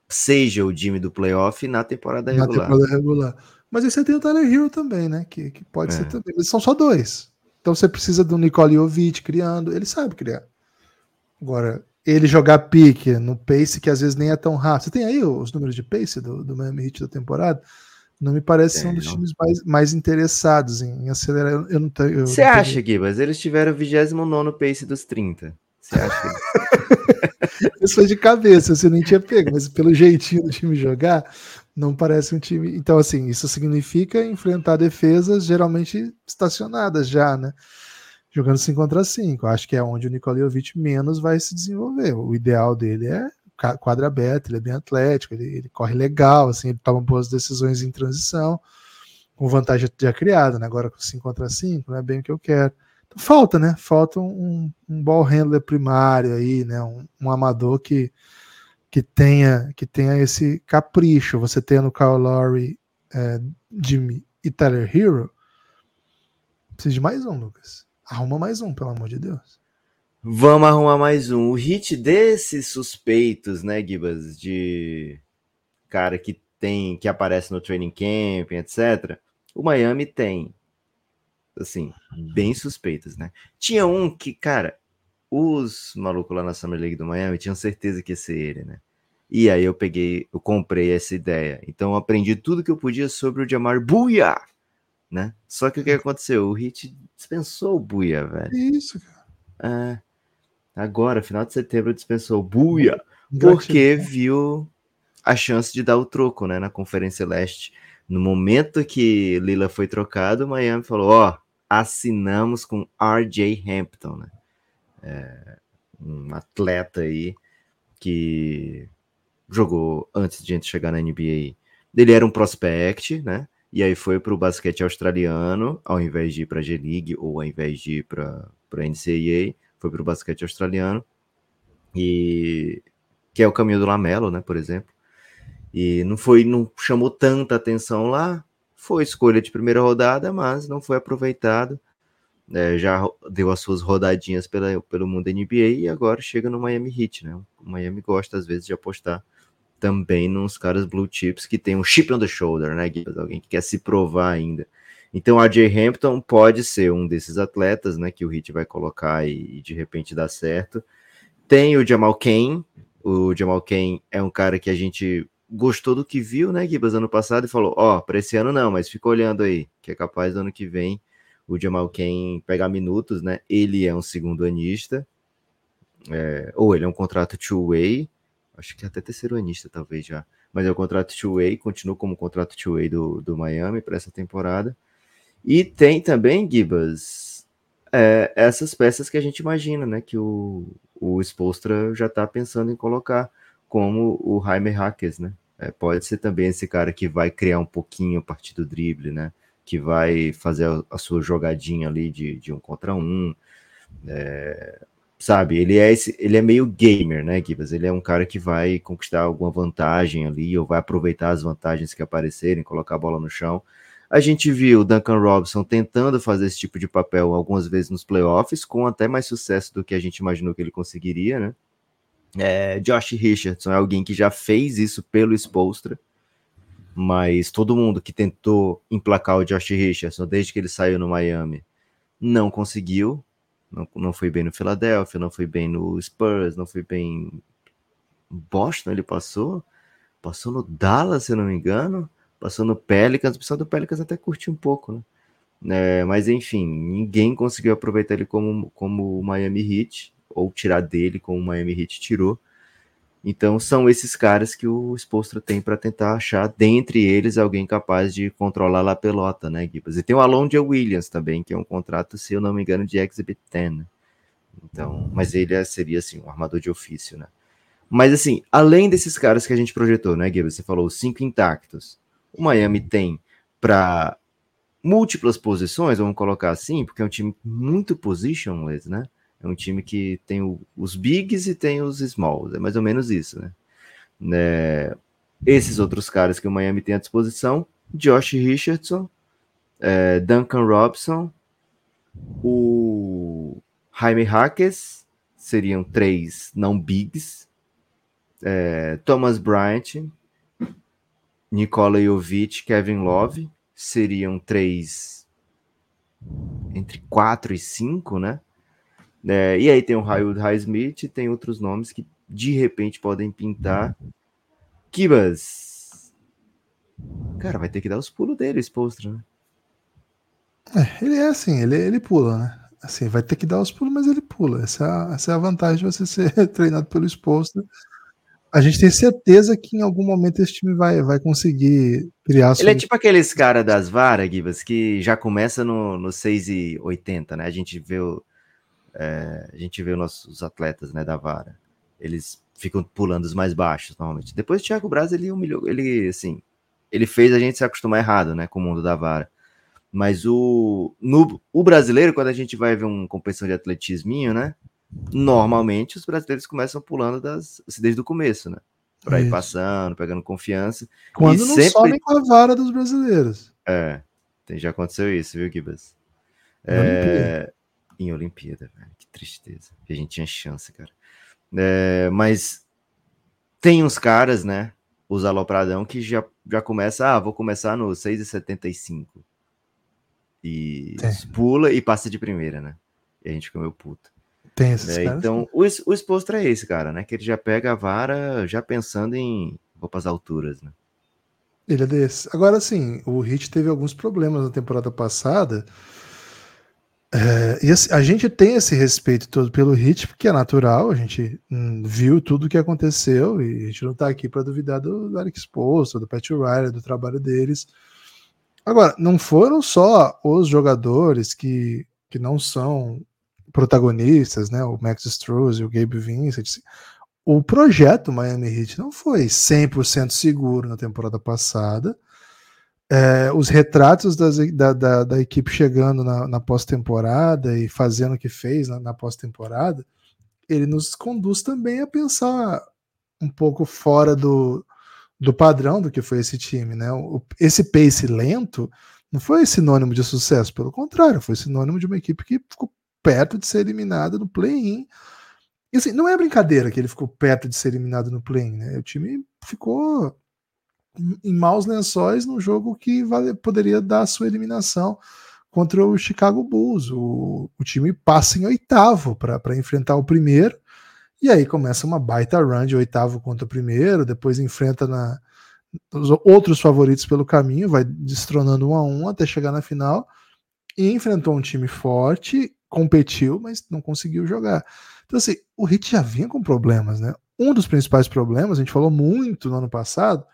seja o Jimmy do playoff na temporada na regular. Temporada regular. Mas aí você tem o Tyler Hero também, né? Que, que pode é. ser também. Mas são só dois. Então você precisa do Nicole Jovic criando. Ele sabe criar. Agora, ele jogar pique no pace que às vezes nem é tão rápido. Você tem aí os números de pace do, do Miami Heat da temporada? Não me parece ser um dos times mais, mais interessados em, em acelerar. Eu não tenho, Você acha, tenho... Gibas? Eles tiveram o 29 pace dos 30. Você acha? Isso foi de cabeça, você nem tinha pego, mas pelo jeitinho do time jogar, Não parece um time. Então, assim, isso significa enfrentar defesas geralmente estacionadas já, né? Jogando 5 contra 5. Acho que é onde o Nikolaevich menos vai se desenvolver. O ideal dele é quadra aberta, ele é bem atlético, ele, ele corre legal, assim, ele toma boas decisões em transição, com vantagem já criada, né? Agora com 5 contra 5, não é bem o que eu quero. Então, falta, né? Falta um, um ball handler primário aí, né? Um, um amador que que tenha que tenha esse capricho. Você tendo Kyle Lowry, é, Jimmy e Tyler Hero, precisa de mais um, Lucas. Arruma mais um, pelo amor de Deus. Vamos arrumar mais um. O hit desses suspeitos, né, Gibas, de cara que tem que aparece no training camp, etc. O Miami tem, assim, bem suspeitos, né? Tinha um que, cara, os malucos lá na Summer League do Miami tinham certeza que ia ser ele, né? E aí eu peguei, eu comprei essa ideia. Então eu aprendi tudo que eu podia sobre o Jamar Buia, né? Só que o que aconteceu? O Hit dispensou o Buia, velho. Isso, cara. É, agora, final de setembro, dispensou o Buia, porque viu a chance de dar o troco, né, na Conferência Leste. No momento que Lila foi trocado, o Miami falou, ó, assinamos com RJ Hampton, né? É, um atleta aí que jogou antes de a gente chegar na NBA. Ele era um prospect, né? E aí foi para o basquete australiano, ao invés de ir para a G-League ou ao invés de ir para a NCAA, foi para o basquete australiano. E que é o caminho do Lamelo, né, por exemplo. E não foi, não chamou tanta atenção lá. Foi escolha de primeira rodada, mas não foi aproveitado. É, já deu as suas rodadinhas pela, pelo mundo NBA e agora chega no Miami Heat, né? O Miami gosta às vezes de apostar também nos caras blue chips que tem um chip on the shoulder, né, Alguém que quer se provar ainda. Então, a Jay Hampton pode ser um desses atletas, né, que o Heat vai colocar e, de repente dá certo. Tem o Jamal Kane. O Jamal Kane é um cara que a gente gostou do que viu, né, Gibas, ano passado e falou: Ó, oh, para esse ano não, mas fica olhando aí, que é capaz do ano que vem o Jamal Kane pegar minutos, né? Ele é um segundo anista, é, ou ele é um contrato two-way, acho que até terceiro anista, talvez já. Mas é o contrato two-way, continua como contrato two-way do, do Miami para essa temporada. E tem também, Gibas, é, essas peças que a gente imagina, né? Que o, o Spolstra já está pensando em colocar, como o Jaime Hackers, né? É, pode ser também esse cara que vai criar um pouquinho a partir do drible, né? Que vai fazer a, a sua jogadinha ali de, de um contra um. É, sabe, ele é esse, ele é meio gamer, né, Gibas? Ele é um cara que vai conquistar alguma vantagem ali, ou vai aproveitar as vantagens que aparecerem, colocar a bola no chão. A gente viu o Duncan Robinson tentando fazer esse tipo de papel algumas vezes nos playoffs, com até mais sucesso do que a gente imaginou que ele conseguiria, né? É, Josh Richardson é alguém que já fez isso pelo Spolstra, mas todo mundo que tentou emplacar o Josh Richardson desde que ele saiu no Miami não conseguiu. Não, não foi bem no Philadelphia, não foi bem no Spurs, não foi bem Boston, ele passou. Passou no Dallas, se eu não me engano. Passou no Pelicans, o pessoal do Pelicans até curtiu um pouco, né? É, mas enfim, ninguém conseguiu aproveitar ele como, como o Miami Heat, ou tirar dele como o Miami Heat tirou. Então são esses caras que o Spolstra tem para tentar achar dentre eles alguém capaz de controlar a pelota, né, Gibas? E tem o Alonso Williams também, que é um contrato, se eu não me engano, de Exhibit 10. Né? Então, mas ele é, seria assim, um armador de ofício, né? Mas assim, além desses caras que a gente projetou, né, Gibas? Você falou cinco intactos. O Miami tem para múltiplas posições, vamos colocar assim, porque é um time muito positionless, né? É um time que tem o, os bigs e tem os smalls. É mais ou menos isso, né? né? Esses outros caras que o Miami tem à disposição: Josh Richardson, é, Duncan Robson, o Jaime Hackes, seriam três não bigs, é, Thomas Bryant, Nikola Jovic, Kevin Love, seriam três entre quatro e cinco, né? É, e aí tem o Haywood Highsmith, tem outros nomes que de repente podem pintar. Kibas. Cara, vai ter que dar os pulos dele, Spolstra, né? É, ele é assim, ele, ele pula, né? Assim, vai ter que dar os pulos, mas ele pula. Essa é a, essa é a vantagem de você ser treinado pelo Spolstra. a gente tem certeza que em algum momento esse time vai, vai conseguir criar. Ele é tipo aqueles cara das varas, Gibas, que já começa no, no 6,80, né? A gente vê o, é, a gente vê nossos atletas né, da vara. Eles ficam pulando os mais baixos normalmente. Depois o Thiago Braz ele humilhou, ele assim, ele fez a gente se acostumar errado, né, com o mundo da vara. Mas o no, o brasileiro quando a gente vai ver uma competição de atletisminho, né, normalmente os brasileiros começam pulando das, assim, desde o começo, né? Para ir passando, pegando confiança. Quando não sempre... sobem com a vara dos brasileiros. É, já aconteceu isso, viu, Gibas? É... Em Olimpíada, velho. Que tristeza. Que a gente tinha chance, cara. É, mas tem uns caras, né? Os alopradão que já, já começa, ah, vou começar no 6,75. E pula e passa de primeira, né? E a gente fica meio puto. Tem esses é, Então, o, o exposto é esse, cara, né? Que ele já pega a vara já pensando em roupas alturas, né? Ele é desse. Agora, sim, o Hit teve alguns problemas na temporada passada. É, e assim, a gente tem esse respeito todo pelo Hit, porque é natural, a gente hum, viu tudo o que aconteceu e a gente não tá aqui para duvidar do, do Alex Posto, do Pat Riley, do trabalho deles. Agora, não foram só os jogadores que, que não são protagonistas, né, o Max Struz e o Gabe Vincent, o projeto Miami Heat não foi 100% seguro na temporada passada. É, os retratos das, da, da, da, equipe chegando na, na pós-temporada e fazendo o que fez na, na pós-temporada, ele nos conduz também a pensar um pouco fora do, do padrão do que foi esse time. Né? O, esse pace lento não foi sinônimo de sucesso, pelo contrário, foi sinônimo de uma equipe que ficou perto de ser eliminado no play-in. E assim, não é brincadeira que ele ficou perto de ser eliminado no play-in, né? O time ficou em maus lençóis num jogo que vale, poderia dar sua eliminação contra o Chicago Bulls. O, o time passa em oitavo para enfrentar o primeiro, e aí começa uma baita run de oitavo contra o primeiro, depois enfrenta na, os outros favoritos pelo caminho, vai destronando um a um até chegar na final, e enfrentou um time forte competiu, mas não conseguiu jogar. Então, assim, o Heat já vinha com problemas, né? Um dos principais problemas, a gente falou muito no ano passado,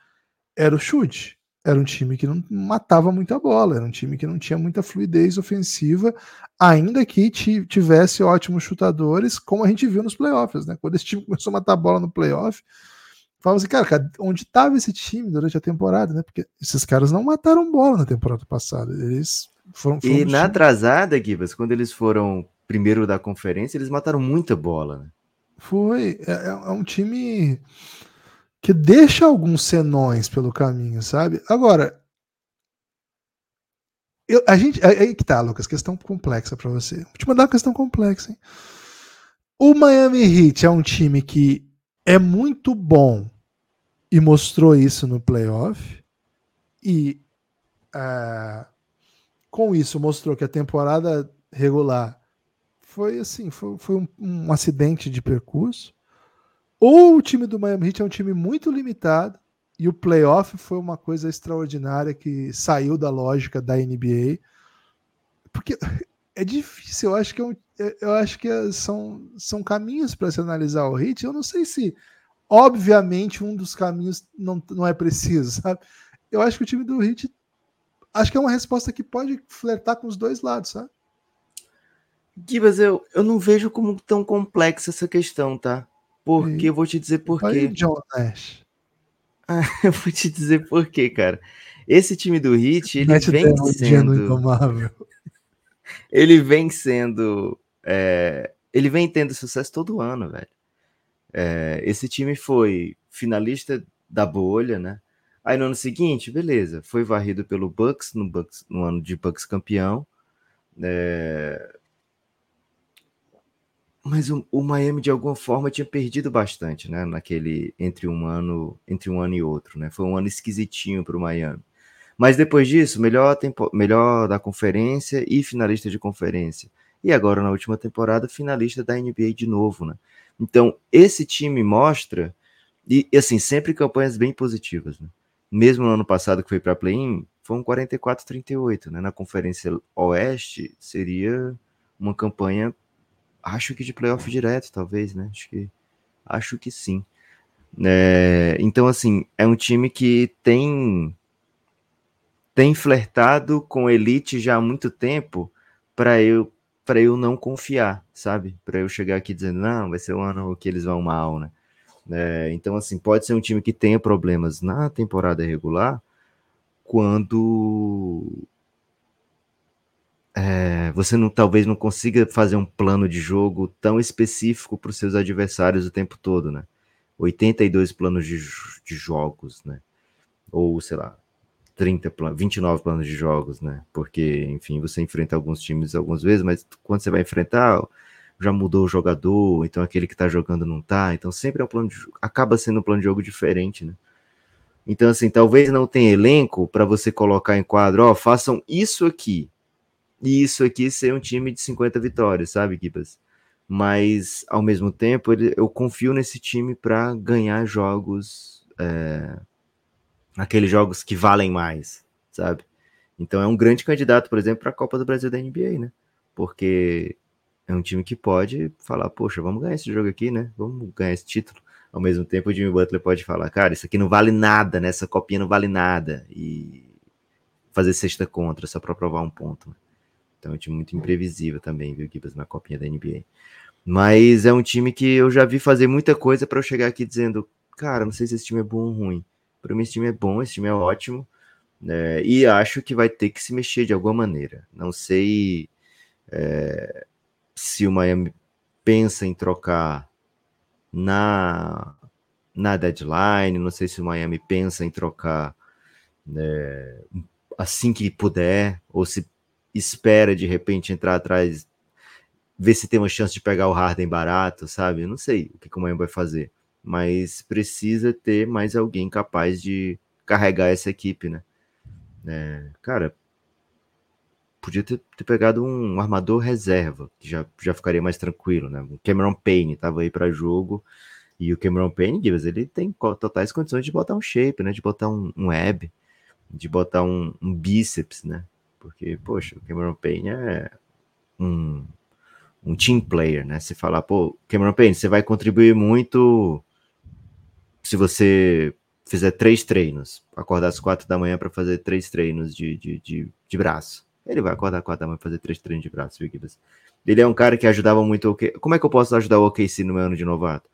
era o chute. Era um time que não matava muita bola, era um time que não tinha muita fluidez ofensiva, ainda que tivesse ótimos chutadores, como a gente viu nos playoffs, né? Quando esse time começou a matar a bola no playoff, falava assim, cara, onde estava esse time durante a temporada, né? Porque esses caras não mataram bola na temporada passada. Eles foram, foram e na atrasada, Gibas, quando eles foram primeiro da conferência, eles mataram muita bola. Né? Foi. É, é, é um time que deixa alguns senões pelo caminho, sabe? Agora, eu, a gente. Aí que tá, Lucas, questão complexa para você. Vou te mandar uma questão complexa, hein? O Miami Heat é um time que é muito bom e mostrou isso no playoff. E uh, com isso mostrou que a temporada regular foi assim, foi, foi um, um, acidente de percurso. Ou o time do Miami Heat é um time muito limitado e o playoff foi uma coisa extraordinária que saiu da lógica da NBA. Porque é difícil, eu acho que, é um, é, eu acho que é, são, são caminhos para se analisar o Heat. Eu não sei se, obviamente, um dos caminhos não, não é preciso, sabe? Eu acho que o time do Heat acho que é uma resposta que pode flertar com os dois lados, sabe? Gibas, eu, eu não vejo como tão complexa essa questão, tá? Porque eu vou te dizer por quê. John Nash. Ah, eu vou te dizer por quê, cara. Esse time do Heat, ele Nash vem sendo... ele vem sendo... É... Ele vem tendo sucesso todo ano, velho. É... Esse time foi finalista da bolha, né? Aí no ano seguinte, beleza, foi varrido pelo Bucks no, Bucks, no ano de Bucks campeão. É... Mas o, o, Miami de alguma forma tinha perdido bastante, né? Naquele entre um ano entre um ano e outro, né? Foi um ano esquisitinho para o Miami. Mas depois disso, melhor tempo, melhor da conferência e finalista de conferência. E agora na última temporada, finalista da NBA de novo, né? Então esse time mostra e assim sempre campanhas bem positivas, né? mesmo no ano passado que foi para play-in, foi um 44-38, né? Na Conferência Oeste seria uma campanha, acho que de playoff direto, talvez, né? Acho que, acho que sim. É, então, assim, é um time que tem tem flertado com elite já há muito tempo para eu para eu não confiar, sabe? Para eu chegar aqui dizendo não, vai ser um ano que eles vão mal, né? É, então, assim, pode ser um time que tenha problemas na temporada regular quando é, você não, talvez não consiga fazer um plano de jogo tão específico para os seus adversários o tempo todo, né? 82 planos de, de jogos, né? Ou, sei lá, 30 planos, 29 planos de jogos, né? Porque, enfim, você enfrenta alguns times algumas vezes, mas quando você vai enfrentar, já mudou o jogador, então aquele que tá jogando não tá, então sempre é um plano de acaba sendo um plano de jogo diferente, né? Então, assim, talvez não tenha elenco para você colocar em quadro, ó, façam isso aqui, e isso aqui ser um time de 50 vitórias, sabe, Kibas? Mas, ao mesmo tempo, eu confio nesse time para ganhar jogos, é, aqueles jogos que valem mais, sabe? Então é um grande candidato, por exemplo, para a Copa do Brasil da NBA, né? Porque é um time que pode falar, poxa, vamos ganhar esse jogo aqui, né? Vamos ganhar esse título. Ao mesmo tempo, o Jimmy Butler pode falar, cara, isso aqui não vale nada, né? Essa copinha não vale nada. E fazer sexta contra só para provar um ponto. Então é um time muito imprevisível também, viu, Gibas, na copinha da NBA. Mas é um time que eu já vi fazer muita coisa para eu chegar aqui dizendo, cara, não sei se esse time é bom ou ruim. Para mim, esse time é bom, esse time é ótimo. Né? E acho que vai ter que se mexer de alguma maneira. Não sei é, se o Miami pensa em trocar na, na deadline, não sei se o Miami pensa em trocar né, assim que puder, ou se espera de repente entrar atrás, ver se tem uma chance de pegar o Harden barato, sabe? Eu não sei o que, o Miami vai fazer, mas precisa ter mais alguém capaz de carregar essa equipe, né? É, cara, podia ter, ter, pegado um armador reserva, que já, já ficaria mais tranquilo, né? O Cameron Payne estava aí para jogo, e o Cameron Payne, ele tem totais condições de botar um shape, né? De botar um, um web, de botar um, um bíceps, né? Porque, poxa, o Cameron Payne é um, um team player, né? Se falar, pô, Cameron Payne, você vai contribuir muito se você fizer três treinos, acordar às quatro da manhã para fazer três treinos de, de, de, de braço ele vai acordar quatro da manhã fazer três treinos de braço, viu, Ele é um cara que ajudava muito o OK. Como é que eu posso ajudar o OKC no meu ano de novato?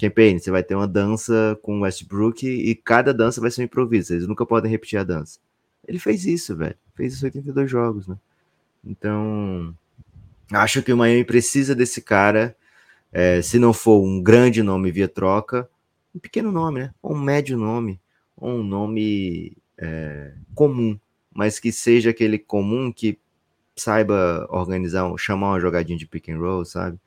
Campaign, você vai ter uma dança com Westbrook e cada dança vai ser um improviso. Eles nunca podem repetir a dança. Ele fez isso, velho. Fez isso 82 jogos, né? Então, acho que o Miami precisa desse cara. É, se não for um grande nome via troca, um pequeno nome, né? Ou um médio nome, ou um nome é, comum mas que seja aquele comum que saiba organizar, chamar uma jogadinha de pick and roll, sabe?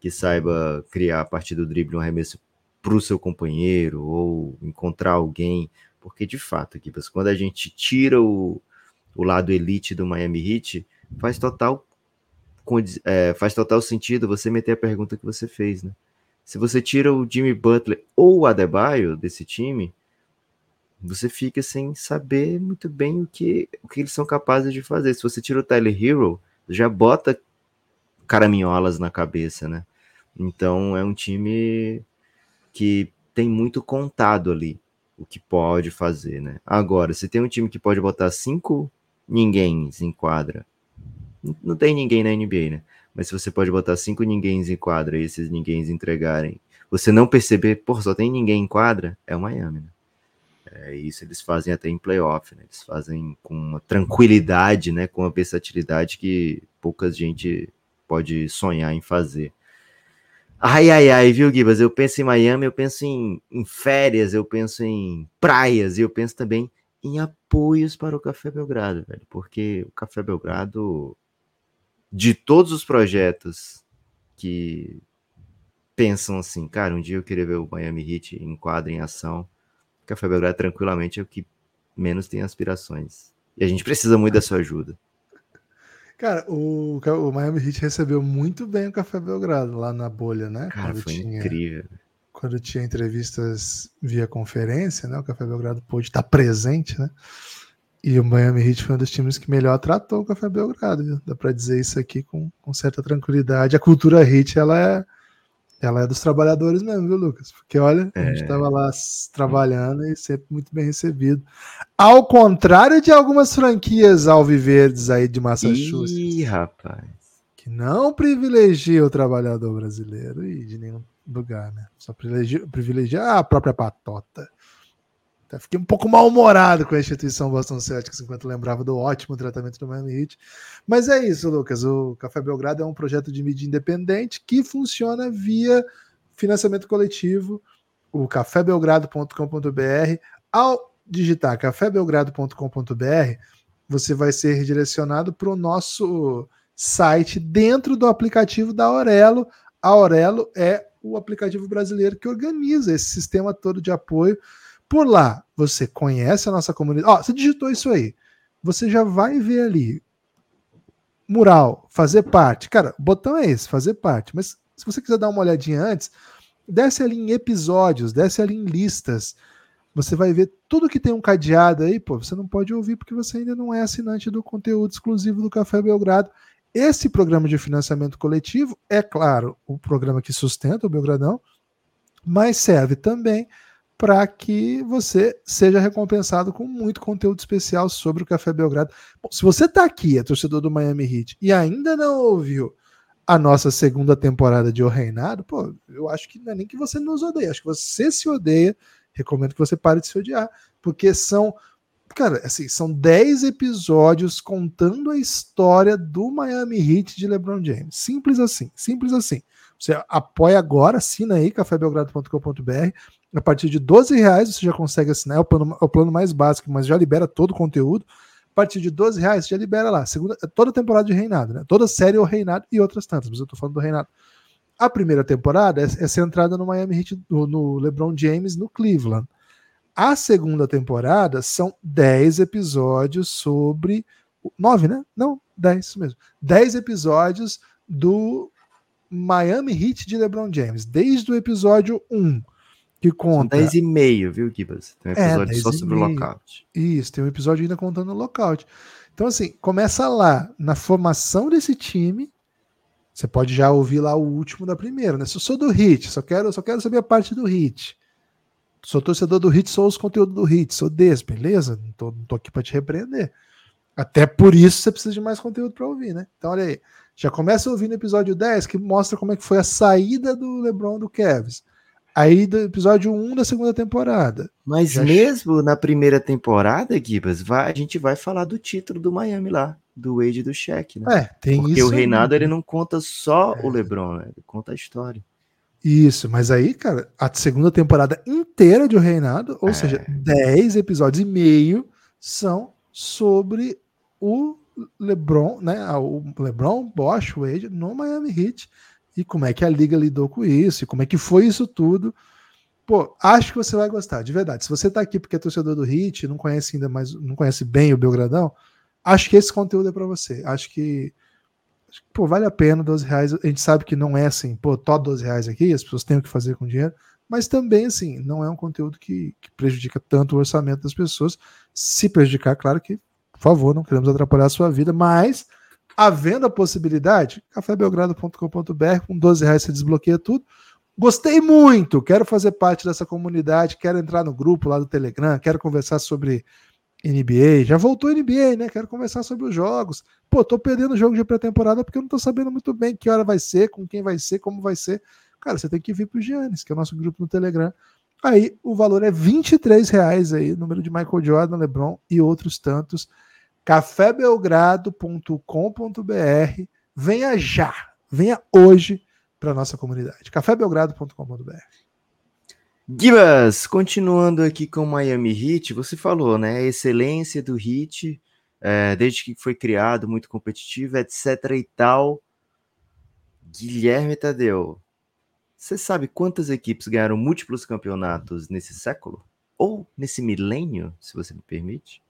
Que saiba criar a partir do drible um arremesso para o seu companheiro ou encontrar alguém, porque de fato, quando a gente tira o, o lado elite do Miami Heat, faz total é, faz total sentido você meter a pergunta que você fez, né? Se você tira o Jimmy Butler ou o Adebayo desse time, você fica sem saber muito bem o que, o que eles são capazes de fazer. Se você tira o Tyler Hero, já bota caraminholas na cabeça, né? Então é um time que tem muito contado ali o que pode fazer, né? Agora, se tem um time que pode botar cinco ninguém em quadra, não tem ninguém na NBA, né? Mas se você pode botar cinco ninguém em quadra e esses ninguém entregarem, você não perceber, pô, só tem ninguém em quadra, é o Miami, né? É, isso eles fazem até em playoff, né? Eles fazem com uma tranquilidade, né? Com uma versatilidade que pouca gente pode sonhar em fazer. Ai, ai, ai, viu, Gibas? Eu penso em Miami, eu penso em, em férias, eu penso em praias e eu penso também em apoios para o Café Belgrado, velho. Porque o Café Belgrado, de todos os projetos que pensam assim, cara, um dia eu queria ver o Miami Heat em quadro, em ação, Café Belgrado tranquilamente é o que menos tem aspirações. E a gente precisa muito da sua ajuda. Cara, o, o Miami Heat recebeu muito bem o Café Belgrado lá na bolha, né? Cara, quando foi tinha, incrível. Quando tinha entrevistas via conferência, né? O Café Belgrado pôde estar presente, né? E o Miami Heat foi um dos times que melhor tratou o Café Belgrado, viu? Dá para dizer isso aqui com, com certa tranquilidade. A cultura Heat, ela é, Ela é dos trabalhadores mesmo, viu, Lucas? Porque olha, é. a gente estava lá trabalhando e sempre muito bem recebido. Ao contrário de algumas franquias alviverdes aí de Massachusetts. Ih, rapaz. Que não privilegia o trabalhador brasileiro e de nenhum lugar, né? Só privilegia, privilegia a própria patota. Fiquei um pouco mal-humorado com a instituição Boston Celtics enquanto lembrava do ótimo tratamento do Miami Heat. Mas é isso, Lucas. O Café Belgrado é um projeto de mídia independente que funciona via financiamento coletivo. O cafébelgrado.com.br. Ao digitar cafébelgrado.com.br, você vai ser redirecionado para o nosso site dentro do aplicativo da Aurelo. A Aurelo é o aplicativo brasileiro que organiza esse sistema todo de apoio por lá, você conhece a nossa comunidade. Ó, você digitou isso aí. Você já vai ver ali. Mural, fazer parte. Cara, o botão é esse, fazer parte. Mas se você quiser dar uma olhadinha antes, desce ali em episódios, desce ali em listas. Você vai ver tudo que tem um cadeado aí, pô, você não pode ouvir porque você ainda não é assinante do conteúdo exclusivo do Café Belgrado. Esse programa de financiamento coletivo é, claro, o programa que sustenta o Belgradão, mas serve também para que você seja recompensado com muito conteúdo especial sobre o Café Belgrado. Bom, se você está aqui, é torcedor do Miami Heat, e ainda não ouviu a nossa segunda temporada de O Reinado, pô, eu acho que não é nem que você nos odeia, acho que você se odeia. Recomendo que você pare de se odiar, porque são, cara, assim, são 10 episódios contando a história do Miami Heat de LeBron James. Simples assim, simples assim. Você apoia agora, assina aí, cafébelgrado.com.br. A partir de 12 reais você já consegue assinar, é o, plano, é o plano mais básico, mas já libera todo o conteúdo. A partir de 12 reais você já libera lá, segunda, toda temporada de Reinado, né? Toda série ou Reinado e outras tantas, mas eu tô falando do Reinado. A primeira temporada é, é centrada no Miami Heat, no, no LeBron James, no Cleveland. A segunda temporada são 10 episódios sobre. 9, né? Não, 10, isso mesmo. 10 episódios do Miami Heat de LeBron James, desde o episódio 1 que conta. 10 e meio, viu, Gibas? Tem um é, episódio é, só sobre o lockout. Isso, tem um episódio ainda contando o lockout. Então, assim, começa lá, na formação desse time. Você pode já ouvir lá o último da primeira, né? Se eu sou do Hit, só quero, só quero saber a parte do Hit. Sou torcedor do Hit, sou os conteúdos do Hit, sou desse, beleza? Não tô, não tô aqui para te repreender. Até por isso você precisa de mais conteúdo para ouvir, né? Então, olha aí. Já começa ouvindo o episódio 10, que mostra como é que foi a saída do LeBron do Kevs. Aí do episódio 1 da segunda temporada. Mas Já mesmo na primeira temporada, Gibas, vai, a gente vai falar do título do Miami lá, do Wade e do Shaq, né? É, tem Porque isso. Porque o reinado ele não conta só é. o LeBron, né? Ele conta a história. Isso, mas aí, cara, a segunda temporada inteira de O Reinado, ou é. seja, 10 episódios e meio, são sobre o LeBron, né? O LeBron, Bosch, Wade no Miami Heat e como é que a liga lidou com isso, e como é que foi isso tudo. Pô, acho que você vai gostar, de verdade. Se você tá aqui porque é torcedor do Hit, não conhece ainda mais, não conhece bem o Belgradão, acho que esse conteúdo é para você. Acho que, pô, vale a pena 12 reais. A gente sabe que não é assim, pô, tó 12 reais aqui, as pessoas têm o que fazer com dinheiro, mas também, assim, não é um conteúdo que, que prejudica tanto o orçamento das pessoas. Se prejudicar, claro que, por favor, não queremos atrapalhar a sua vida, mas havendo a possibilidade, cafébelgrado.com.br, com 12 reais você desbloqueia tudo. Gostei muito, quero fazer parte dessa comunidade, quero entrar no grupo lá do Telegram, quero conversar sobre NBA. Já voltou NBA, né? Quero conversar sobre os jogos. Pô, tô perdendo jogo de pré-temporada porque eu não tô sabendo muito bem que hora vai ser, com quem vai ser, como vai ser. Cara, você tem que vir pro Giannis, que é o nosso grupo no Telegram. Aí o valor é 23 reais aí, número de Michael Jordan, LeBron e outros tantos cafébelgrado.com.br. Venha já, venha hoje para nossa comunidade. cafébelgrado.com.br. Gibas, continuando aqui com Miami Heat, você falou, né? A excelência do Heat, é, desde que foi criado, muito competitivo, etc e tal. Guilherme Tadeu, você sabe quantas equipes ganharam múltiplos campeonatos nesse século? Ou nesse milênio, se você me permite?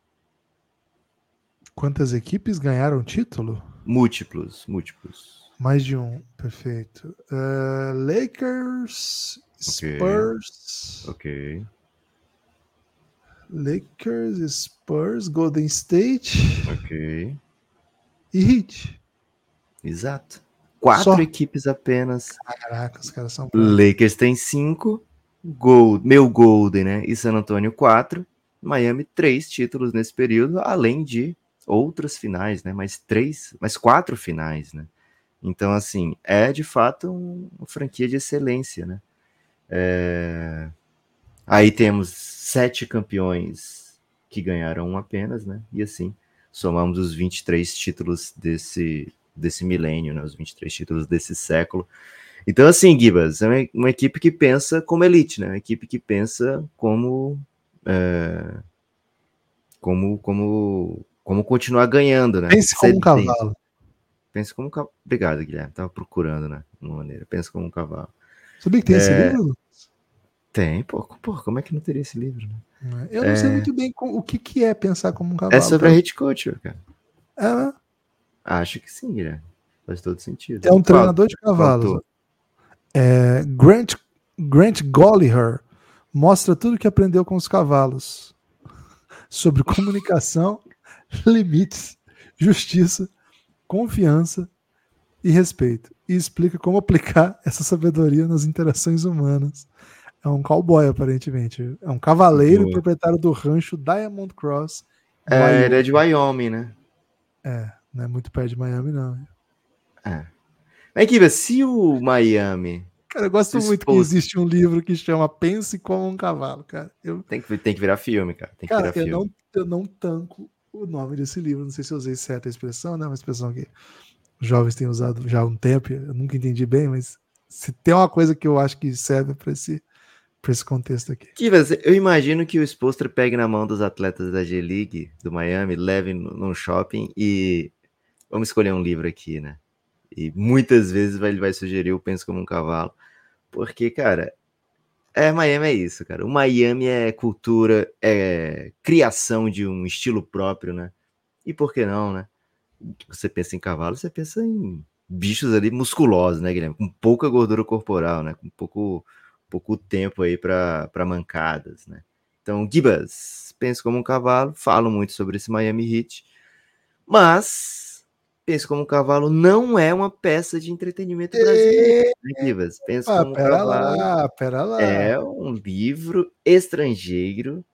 Quantas equipes ganharam título? Múltiplos, múltiplos. Mais de um, perfeito. Uh, Lakers, okay. Spurs. Ok. Lakers, Spurs, Golden State. Ok. E Heat. Exato. quatro Só? equipes apenas. Caraca, os caras são. Lakers tem cinco, Gold, meu Golden, né? E San Antonio quatro, Miami três títulos nesse período, além de outras finais, né? Mais três, mais quatro finais, né? Então, assim, é de fato um- uma franquia de excelência, né? É, Aí temos sete campeões que ganharam um apenas, né? E assim, somamos os 23 títulos desse, desse milênio, né? Os 23 títulos desse século. Então, assim, Gibas, é uma, equipe que pensa como elite, né? Uma equipe que pensa como. é, como, como, como continuar ganhando, né? Pense como um cavalo. Pense como um cavalo. Obrigado, Guilherme. Tava procurando, né? Uma maneira. Pensa como um cavalo. Sabia que tem esse É. livro? Tem, pô, pô, como é que não teria esse livro, né? Eu não sei É. muito bem o que, que é pensar como um cavalo. É sobre a hit culture, cara. É, Acho que sim, Guilherme. Faz todo sentido. é um Qual- treinador de cavalos. É, Grant, Grant Golliher mostra tudo que aprendeu com os cavalos sobre comunicação, limites, justiça, confiança e respeito. E explica como aplicar essa sabedoria nas interações humanas. É um cowboy, aparentemente. É um cavaleiro Boa. proprietário do rancho Diamond Cross. É, Wyoming. ele é de Wyoming, né? É, não é muito perto de Miami, não. É. Mas que se o Miami Cara, eu gosto muito que existe um livro que chama Pense como um Cavalo, cara. Eu, tem que, tem que virar filme, cara. Tem que cara, virar eu filme. não, eu não tanco o nome desse livro. Não sei se eu usei certa expressão, né? Uma expressão que jovens têm usado já há um tempo. Eu nunca entendi bem, mas se tem uma coisa que eu acho que serve para esse, esse contexto aqui. Kivas, eu imagino que o Spolstra pegue na mão dos atletas da G-League do Miami, leve num shopping e vamos escolher um livro aqui, né? E muitas vezes ele vai sugerir o Penso Como um Cavalo. Porque, cara, é Miami é isso, cara. O Miami é cultura, é criação de um estilo próprio, né? E por que não, né? Você pensa em cavalo, você pensa em bichos ali musculosos, né, Guilherme? Com pouca gordura corporal, né? Com pouco, pouco tempo aí para mancadas, né? Então, Gibas, penso como um cavalo, falo muito sobre esse Miami Heat, mas penso como um cavalo não é uma peça de entretenimento brasileiro, né, Gibas? Penso Ah, como um pera cavalo lá, pera lá. é um livro estrangeiro,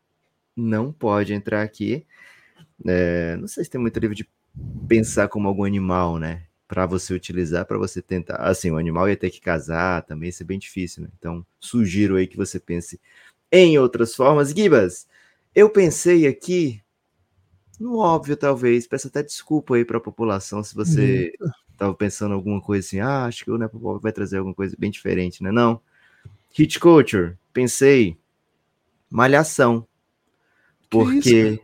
não pode entrar aqui. É, não sei se tem muito livro de pensar como algum animal, né? Para você utilizar, para você tentar. Assim, o animal ia ter que casar também, isso é bem difícil, né? Então, sugiro aí que você pense em outras formas. Gibas, eu pensei aqui no óbvio, talvez. Peço até desculpa aí para a população se você estava pensando alguma coisa assim. Ah, acho que o Nepopop vai trazer alguma coisa bem diferente, né? Não. Hit Culture, pensei. Malhação. Porque,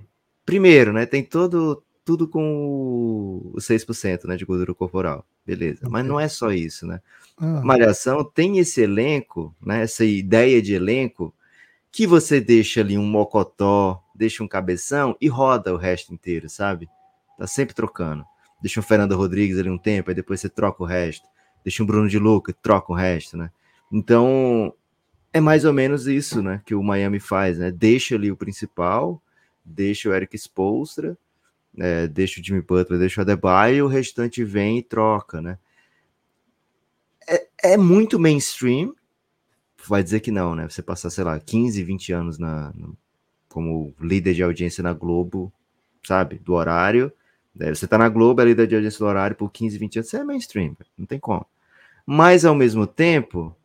primeiro, né? Tem todo, tudo com o 6% né, de gordura corporal. Beleza. Mas Ok. não é só isso, né? Ah, Malhação tem esse elenco, né? Essa ideia de elenco que você deixa ali um mocotó, deixa um cabeção e roda o resto inteiro, sabe? Tá sempre trocando. Deixa um Fernando Rodrigues ali um tempo, aí depois você troca o resto. Deixa um Bruno de Luca, troca o resto, né? Então, é mais ou menos isso, né, que o Miami faz, né? Deixa ali o principal, deixa o Eric Spoelstra, né, deixa o Jimmy Butler, deixa o Adebayo, e o restante vem e troca, né? É, é muito mainstream, vai dizer que não, né? Você passar, sei lá, 15, 20 anos na, como líder de audiência na Globo, sabe? Do horário. Daí Você tá na Globo, é líder de audiência do horário por 15, 20 anos, você é mainstream, não tem como. Mas ao mesmo tempo,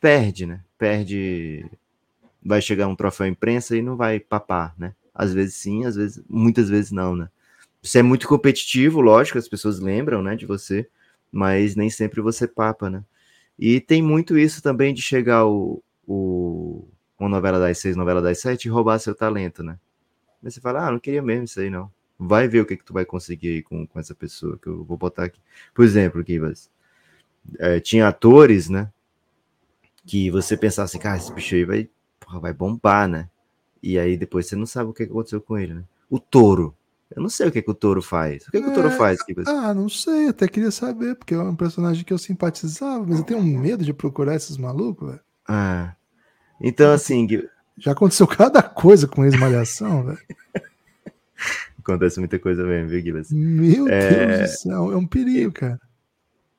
perde, né? Perde. Vai chegar um troféu imprensa e não vai papar, né? Às vezes sim, às vezes, muitas vezes não, né? Você é muito competitivo, lógico, as pessoas lembram, né, de você, mas nem sempre você papa, né? E tem muito isso também de chegar o, o uma novela das seis, novela das sete e roubar seu talento, né? Mas você fala, ah, não queria mesmo isso aí, não. Vai ver o que, que tu vai conseguir aí com, com essa pessoa que eu vou botar aqui. Por exemplo, Kivas, é, tinha atores, né? Que você pensava assim, cara, esse bicho aí vai, porra, vai bombar, né? E aí depois você não sabe o que aconteceu com ele, né? O touro. Eu não sei o que, que o touro faz. O que, que o touro É, faz, Kivas? Ah, não sei, até queria saber, porque é um personagem que eu simpatizava, mas eu tenho medo de procurar esses malucos, velho. Ah. Então, assim, Já aconteceu cada coisa com ex-malhação, velho. acontece muita coisa mesmo, viu, Gibas? Meu É. Deus do céu, é um perigo, cara.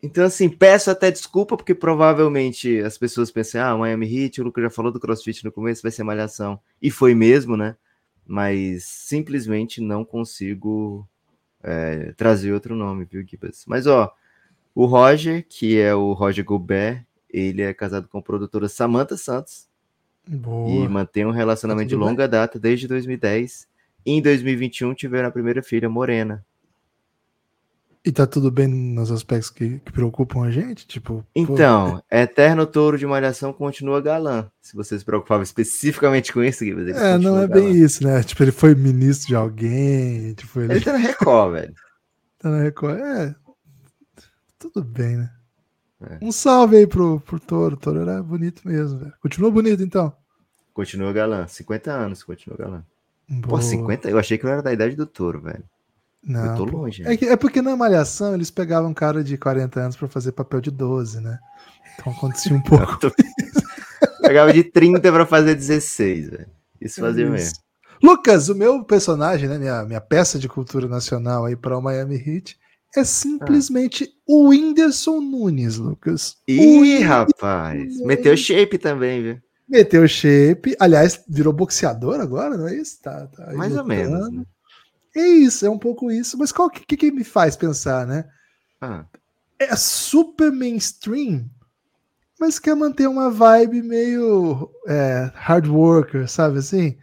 Então, assim, peço até desculpa, porque provavelmente as pessoas pensam, ah, Miami Heat, o Lucas já falou do CrossFit no começo, vai ser malhação. E foi mesmo, né? Mas simplesmente não consigo é, trazer outro nome, viu, Gibas? Mas, ó, o Roger, que é o Roger Gobert, ele é casado com a produtora Samantha Santos. Boa. E mantém um relacionamento tá de longa bem? data desde 2010. E em 2021 tiveram a primeira filha, Morena. E tá tudo bem nos aspectos que, que preocupam a gente? Tipo. Então, pô... Eterno Touro de Malhação continua galã. Se você se preocupava especificamente com isso, Guilherme, É, não é galã. bem isso, né? Tipo, ele foi ministro de alguém. Tipo, ele... ele tá na Record, velho. Tá na Record. É. Tudo bem, né? É. Um salve aí pro, pro Toro. O Toro era bonito mesmo, velho. Continua bonito, então. Continua galã. 50 anos, continua galã. Boa. Pô, 50? Eu achei que eu era da idade do Toro, velho. Não, eu tô longe. É, que, é, porque na Malhação eles pegavam um cara de 40 anos para fazer papel de 12, né? Então acontecia um pouco. Pegava de 30 para fazer 16, velho. Isso fazia Isso. mesmo. Lucas, o meu personagem, né, minha, minha peça de cultura nacional aí para o Miami Heat é simplesmente ah. o Whindersson Nunes, Lucas. Ih, rapaz, meteu shape também, viu? Meteu shape. Aliás, virou boxeador agora, não é isso? Tá, tá Mais lutando. ou menos. Né? É isso, é um pouco isso. Mas qual que, que me faz pensar, né? Ah. É super mainstream, mas quer manter uma vibe meio é, hard worker, sabe assim?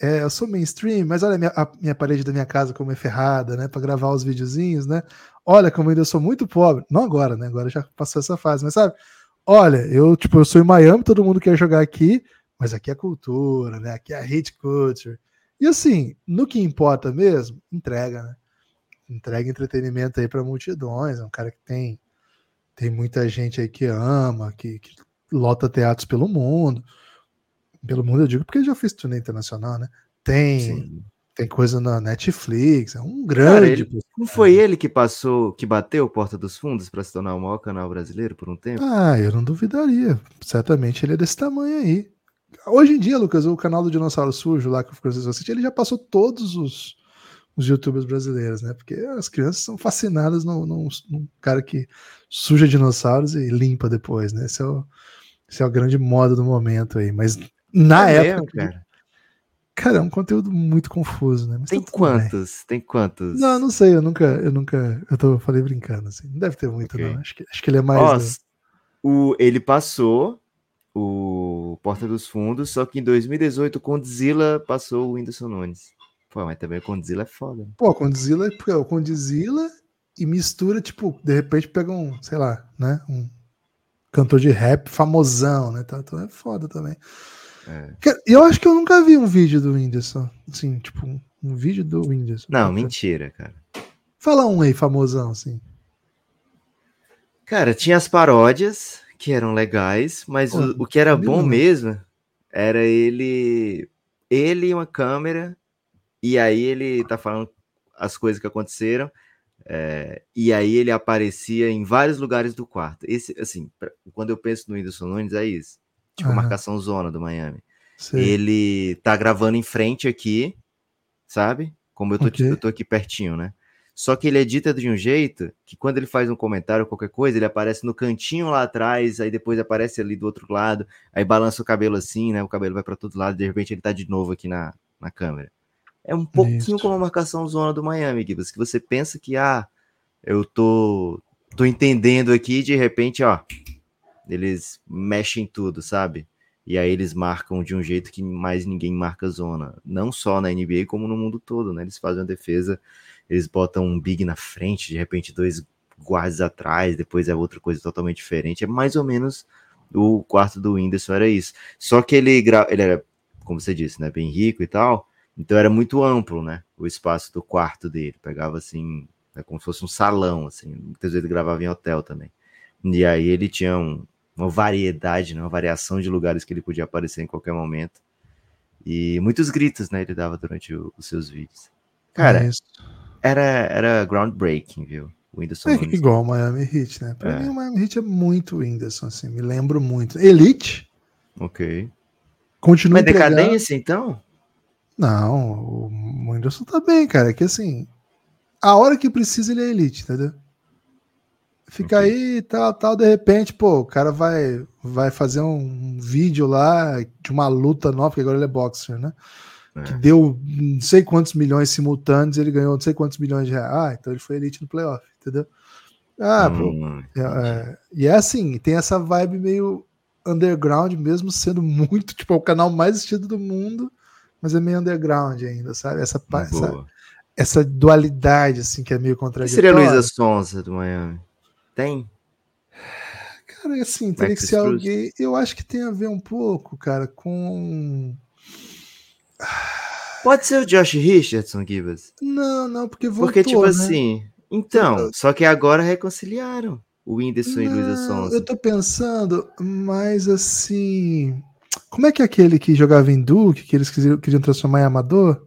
É, eu sou mainstream, mas olha a minha, a minha, parede da minha casa como é ferrada, né? Para gravar os videozinhos, né? Olha como eu ainda sou muito pobre. Não agora, né? Agora já passou essa fase, mas sabe? Olha, eu tipo, eu sou em Miami, todo mundo quer jogar aqui, mas aqui é cultura, né? Aqui é hate culture. E assim, no que importa mesmo, entrega, né? Entrega entretenimento aí para multidões. É um cara que tem tem muita gente aí que ama, que, que lota teatros pelo mundo. Pelo mundo eu digo porque ele já fez turnê internacional, né? Tem Sim. tem coisa na Netflix, é um grande. Cara, ele, não foi ele que passou, que bateu Porta dos Fundos para se tornar o maior canal brasileiro por um tempo? Ah, eu não duvidaria. Certamente ele é desse tamanho aí. Hoje em dia, Lucas, o canal do Dinossauro Sujo lá que o Francisco assiste, ele já passou todos os, os youtubers brasileiros, né? Porque as crianças são fascinadas num, num, num cara que suja dinossauros e limpa depois, né? Esse é o, esse é o grande moda do momento aí. Mas na é época. Mesmo, cara? cara, é um conteúdo muito confuso, né? Mas tem tá quantos? Bem. Tem quantos? Não, não sei, eu nunca, eu nunca. Eu tô, falei brincando, assim. Não deve ter muito, okay. não. Acho que, acho que ele é mais. Nossa, o, ele passou o Porta dos Fundos, só que em 2018 o Condzilla passou o Whindersson Nunes. Pô, mas também o Condzilla é foda. Né? Pô, o Condzilla é o Condzilla e mistura, tipo, de repente pega um, sei lá, né? Um cantor de rap famosão, né? Então, então é foda também. É. Eu acho que eu nunca vi um vídeo do Whindersson. Assim, tipo, um, um vídeo do Whindersson. Não, mentira, cara. Fala um aí, famosão, assim. Cara, tinha as paródias, que eram legais, mas Pô, o, o, que era bom mesmo era ele ele e uma câmera e aí ele tá falando as coisas que aconteceram é, e aí ele aparecia em vários lugares do quarto. Esse, assim, pra, quando eu penso no Whindersson Nunes é isso, tipo marcação zona do Miami. Ele tá gravando em frente aqui, sabe? Como eu tô, okay. eu tô aqui pertinho, né? Só que ele edita de um jeito que quando ele faz um comentário ou qualquer coisa, ele aparece no cantinho lá atrás, aí depois aparece ali do outro lado, aí balança o cabelo assim, né? O cabelo vai para todo lado, de repente ele tá de novo aqui na, na câmera. É um pouquinho Isso. como a marcação zona do Miami, Gibbs, que você pensa que, ah, eu tô, tô entendendo aqui, de repente, ó, eles mexem tudo, sabe? E aí eles marcam de um jeito que mais ninguém marca zona. Não só na NBA, como no mundo todo, né? Eles fazem uma defesa eles botam um big na frente, de repente dois guardas atrás, depois é outra coisa totalmente diferente. É mais ou menos o quarto do Whindersson era isso. Só que ele, ele era, como você disse, né, bem rico e tal, então era muito amplo, né, o espaço do quarto dele. Pegava assim, é como se fosse um salão, assim. Muitas vezes gravava em hotel também. E aí ele tinha um, uma variedade, né, uma variação de lugares que ele podia aparecer em qualquer momento. E muitos gritos, né, ele dava durante o, os seus vídeos. Cara, é era, era groundbreaking, viu? O Whindersson. É igual o Miami Heat, né? Pra é. mim, o Miami Heat é muito Whindersson, assim. Me lembro muito. Elite. Ok. Continua. Mas decadência, então? Não, o Whindersson tá bem, cara. É que assim, a hora que precisa ele é elite, entendeu? Fica aí, tal, tal, de repente, pô, o cara vai, vai fazer um vídeo lá de uma luta nova, porque agora ele é boxer, né? Que É. deu não sei quantos milhões simultâneos, ele ganhou não sei quantos milhões de reais. Ah, então ele foi elite no playoff, entendeu? Ah, pô, Hum, é, é, e é assim, tem essa vibe meio underground, mesmo sendo muito, tipo, é o canal mais assistido do mundo, mas é meio underground ainda, sabe? Essa, essa, essa dualidade, assim, que é meio contraditória. seria a Luísa Sonza do Miami? Tem? Cara, assim, teria que ser alguém. Eu acho que tem a ver um pouco, cara, com. Pode ser o Josh Richardson, Gibas. Não, não, porque voltou, Porque, tipo né? assim. Então, só que agora reconciliaram o Whindersson e Luísa Não, Sonza. Eu tô pensando, mas assim. Como é que é aquele que jogava em Duke, que eles queriam, queriam transformar em amador?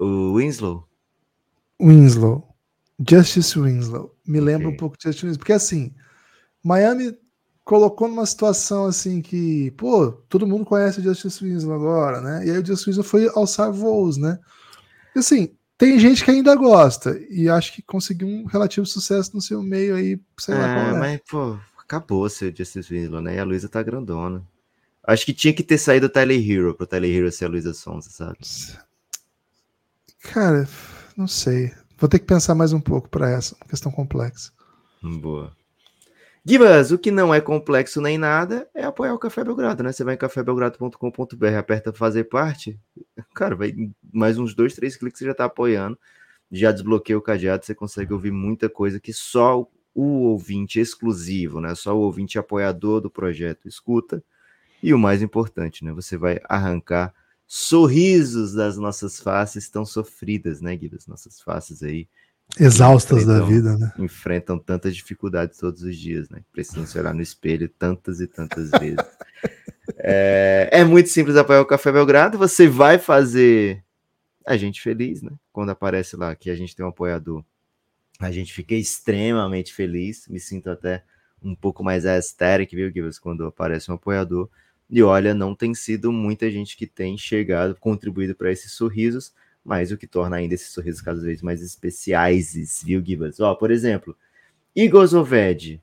O Winslow? Winslow. Justice Winslow. Me lembra um pouco de Justice Winslow. Porque assim, Miami colocou numa situação assim que, pô, todo mundo conhece o Justice Winslow agora, né? E aí o Justice Winslow foi alçar voos, né? E assim, tem gente que ainda gosta e acho que conseguiu um relativo sucesso no seu meio aí, sei lá É, é. mas, pô, acabou ser o Justice Winslow, né? E a Luísa tá grandona. Acho que tinha que ter saído o Tyler Hero pro Tyler Hero ser a Luísa Sonza, sabe? Cara, não sei. Vou ter que pensar mais um pouco para essa uma questão complexa. Boa. Gibas, o que não é complexo nem nada é apoiar o Café Belgrado, né? Você vai em cafébelgrado.com.br, aperta fazer parte. Cara, vai mais uns dois, três cliques você já tá apoiando. Já desbloqueia o cadeado, você consegue ouvir muita coisa que só o ouvinte exclusivo, né? Só o ouvinte apoiador do projeto escuta. E o mais importante, né? Você vai arrancar sorrisos das nossas faces tão sofridas, né, Gibas? Nossas faces aí Exaustas da vida, né? enfrentam tantas dificuldades todos os dias, né? Precisam se olhar no espelho tantas e tantas vezes. É, é muito simples apoiar o Café Belgrado. Você vai fazer a gente feliz, né? Quando aparece lá que a gente tem um apoiador, a gente fica extremamente feliz. Me sinto até um pouco mais aesthetic, viu, Gibbs, quando aparece um apoiador. E olha, não tem sido muita gente que tem chegado, contribuído para esses sorrisos, mas o que torna ainda esses sorrisos cada vez mais especiais, viu, Gibas? Ó, por exemplo, Igor Zoved.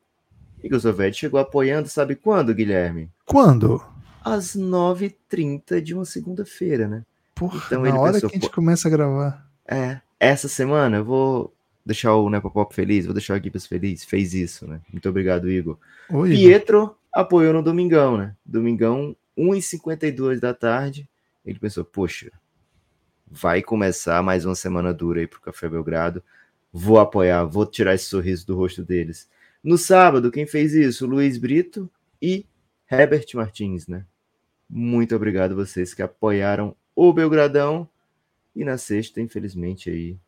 Igor Zoved chegou apoiando, sabe quando, Guilherme? Quando? Às 9h30 de uma segunda-feira, né? Porra, Então na hora pensou, que a gente começa a gravar. É, essa semana eu vou deixar o Nepopop feliz, vou deixar o Gibas feliz. Fez isso, né? Muito obrigado, Igor. Oi, Pietro apoiou no Domingão, né? Domingão, 1h52 da tarde. Ele pensou, poxa, vai começar mais uma semana dura aí pro Café Belgrado. Vou apoiar, vou tirar esse sorriso do rosto deles. No sábado, quem fez isso? Luiz Brito e Herbert Martins, né? Muito obrigado vocês que apoiaram o Belgradão. E na sexta, infelizmente, aí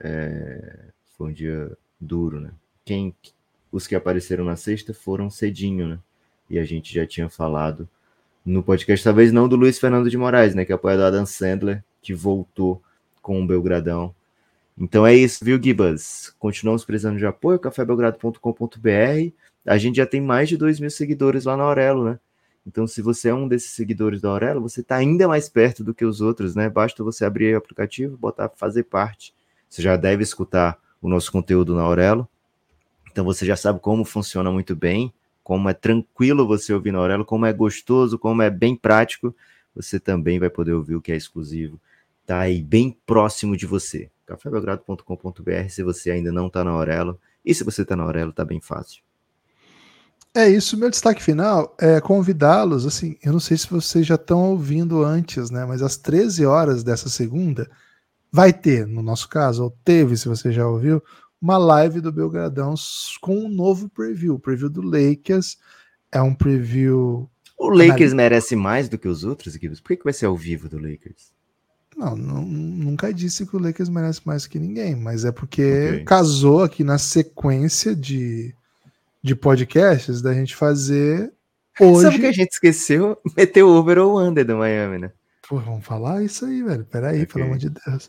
é, foi um dia duro, né? Quem, os que apareceram na sexta foram cedinho, né? E a gente já tinha falado no podcast, talvez não do Luiz Fernando de Moraes, né? Que é apoiado do Adam Sandler, que voltou com o Belgradão. Então é isso, viu, Gibas? Continuamos precisando de apoio, cafébelgrado.com.br. A gente já tem mais de 2 mil seguidores lá na Aurelo, né? Então, se você é um desses seguidores da Aurelo, você está ainda mais perto do que os outros, né? Basta você abrir o aplicativo, botar fazer parte. Você já deve escutar o nosso conteúdo na Aurelo. Então, você já sabe como funciona muito bem, como é tranquilo você ouvir na Aurelo, como é gostoso, como é bem prático. Você também vai poder ouvir o que é exclusivo. Tá aí bem próximo de você. cafébelgrado.com.br se você ainda não está na Aurelo. E se você está na Aurelo, tá bem fácil. É isso, meu destaque final é convidá-los, assim, eu não sei se vocês já estão ouvindo antes, né, mas às 13 horas dessa segunda vai ter, no nosso caso, ou teve, se você já ouviu, uma live do Belgradão com um novo preview, o preview do Lakers, é um preview, O Lakers merece mais do que os outros, Gibbs? Por que, que vai ser ao vivo do Lakers? não, nu- nunca disse que o Lakers merece mais que ninguém, mas é porque Ok. casou aqui na sequência de, de podcasts da gente fazer hoje... Sabe o que a gente esqueceu? Meteu o over ou under do Miami, né? Pô, vamos falar isso aí, velho. Peraí, Ok. pelo amor de Deus.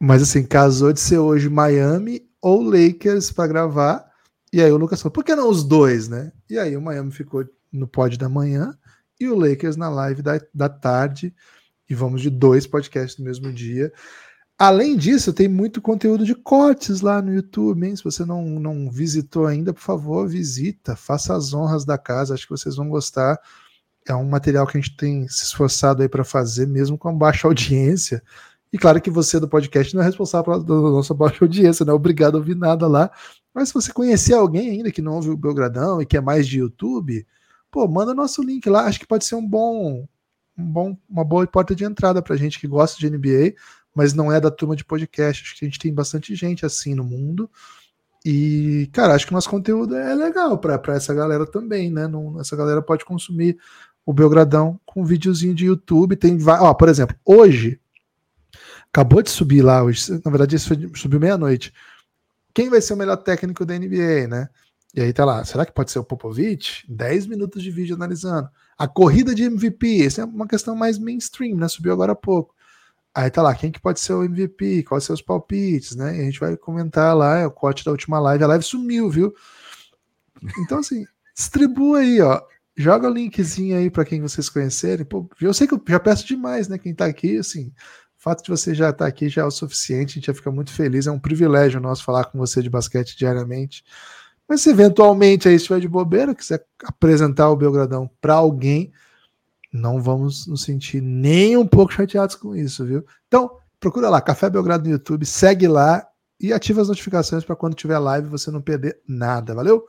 Mas assim, casou de ser hoje Miami ou Lakers pra gravar. E aí o Lucas falou, por que não os dois, né? E aí o Miami ficou no pod da manhã e o Lakers na live da, da tarde. E vamos de dois podcasts no mesmo dia. Além disso, tem muito conteúdo de cortes lá no YouTube, hein? Se você não, não visitou ainda, por favor, visita, faça as honras da casa, acho que vocês vão gostar. É um material que a gente tem se esforçado aí para fazer, mesmo com baixa audiência. E claro que você do podcast não é responsável pela nossa baixa audiência, não é obrigado a ouvir nada lá. Mas se você conhecer alguém ainda que não ouve o Belgradão e que é mais de YouTube, pô, manda nosso link lá. Acho que pode ser um bom, um bom uma boa porta de entrada para gente que gosta de NBA, mas não é da turma de podcast. Acho que a gente tem bastante gente assim no mundo. E, cara, acho que o nosso conteúdo é legal para essa galera também, né? Não, essa galera pode consumir o Belgradão com um videozinho de YouTube. Tem, ó, por exemplo, hoje acabou de subir lá, na verdade, isso subiu meia-noite. Quem vai ser o melhor técnico da NBA, né? E aí tá lá, será que pode ser o Popovich? 10 minutos de vídeo analisando. A corrida de MVP, essa é uma questão mais mainstream, né? Subiu agora há pouco. Aí tá lá, quem que pode ser o MVP? Quais os palpites, né? E a gente vai comentar lá, é o corte da última live. A live sumiu, viu? Então, assim, distribua aí, ó. Joga o linkzinho aí para quem vocês conhecerem. Pô, eu sei que eu já peço demais, né? Quem tá aqui, assim, o fato de você já estar tá aqui já é o suficiente, a gente já fica muito feliz, é um privilégio nosso falar com você de basquete diariamente. Mas se eventualmente aí estiver de bobeira, quiser apresentar o Belgradão para alguém, não vamos nos sentir nem um pouco chateados com isso, viu? Então, procura lá, Café Belgrado no YouTube, segue lá e ativa as notificações para quando tiver live você não perder nada, valeu?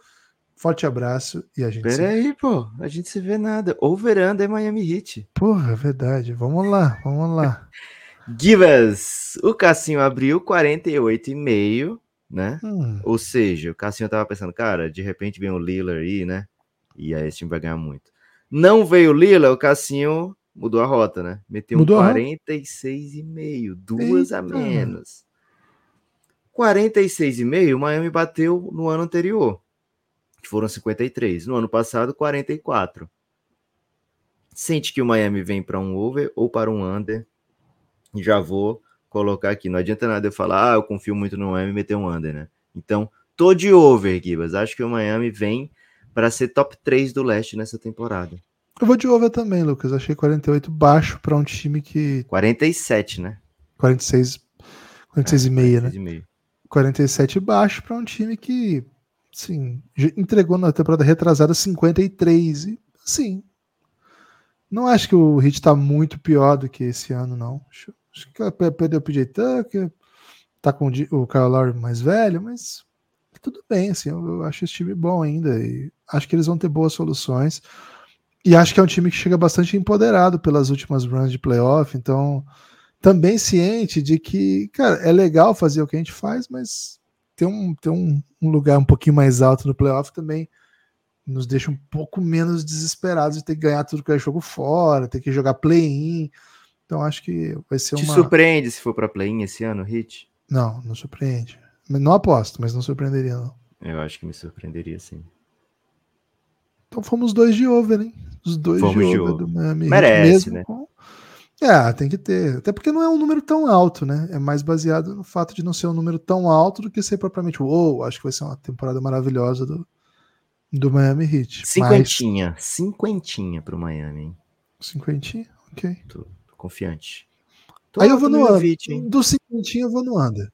Forte abraço e a gente Pera se... aí, pô, a gente se vê nada. Ou veranda é Miami Heat. Porra, é verdade. Vamos lá, vamos lá. Givas, o Cassinho abriu 48,5, né? Hum. Ou seja, o Cassinho tava pensando, cara, de repente vem o Lillard aí, né? E aí esse time vai ganhar muito. Não veio o Lillard, o Cassinho mudou a rota, né? Meteu mudou um 46,5, duas Eita. a menos. 46,5, o Miami bateu no ano anterior, que foram 53. No ano passado, 44. Sente que o Miami vem para um over ou para um under já vou colocar aqui. Não adianta nada eu falar, ah, eu confio muito no Miami e meter um under, né? Então, tô de over, Gibas. Acho que o Miami vem para ser top 3 do leste nessa temporada. Eu vou de over também, Lucas. Achei 48 baixo para um time que. 47, né? 46, 46 é, e meia, 46 né? E 47 baixo para um time que, sim, entregou na temporada retrasada 53. E, sim, não acho que o Hit tá muito pior do que esse ano, não. Acho, acho que perdeu o PJ Tucker, tá com o Kyle Lowry mais velho, mas tudo bem, assim, eu, acho esse time bom ainda e acho que eles vão ter boas soluções. E acho que é um time que chega bastante empoderado pelas últimas runs de playoff, então também ciente de que, cara, é legal fazer o que a gente faz, mas ter um, ter um, um lugar um pouquinho mais alto no playoff também nos deixa um pouco menos desesperados de ter que ganhar tudo que é jogo fora, ter que jogar play-in. Então acho que vai ser Te uma. Te surpreende se for para play-in esse ano, Hit? Não, não surpreende. Não aposto, mas não surpreenderia, não. Eu acho que me surpreenderia sim. Então fomos dois de over, hein? Os dois fomos de over, do Miami. Merece, né? Com... É, tem que ter. Até porque não é um número tão alto, né? É mais baseado no fato de não ser um número tão alto do que ser propriamente, uou, wow, acho que vai ser uma temporada maravilhosa do, do Miami Heat. Cinquentinha. Mas... Cinquentinha pro Miami, hein? Cinquentinha? Ok. Tô confiante. Tô Aí eu vou no under. Do cinquentinha eu vou no under.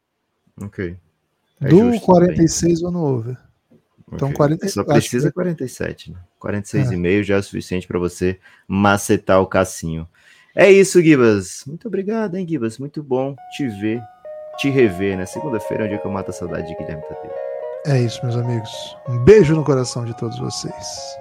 Ok. É do 46 eu vou no over. Então, okay. 40, Só precisa que... 47, né? 46,5 é. já é o suficiente para você macetar o cassinho. É isso, Gibas. Muito obrigado, hein, Gibas? Muito bom te ver, te rever, né? Segunda-feira é um dia que eu mato a saudade de Guilherme Tadeu. É isso, meus amigos. Um beijo no coração de todos vocês.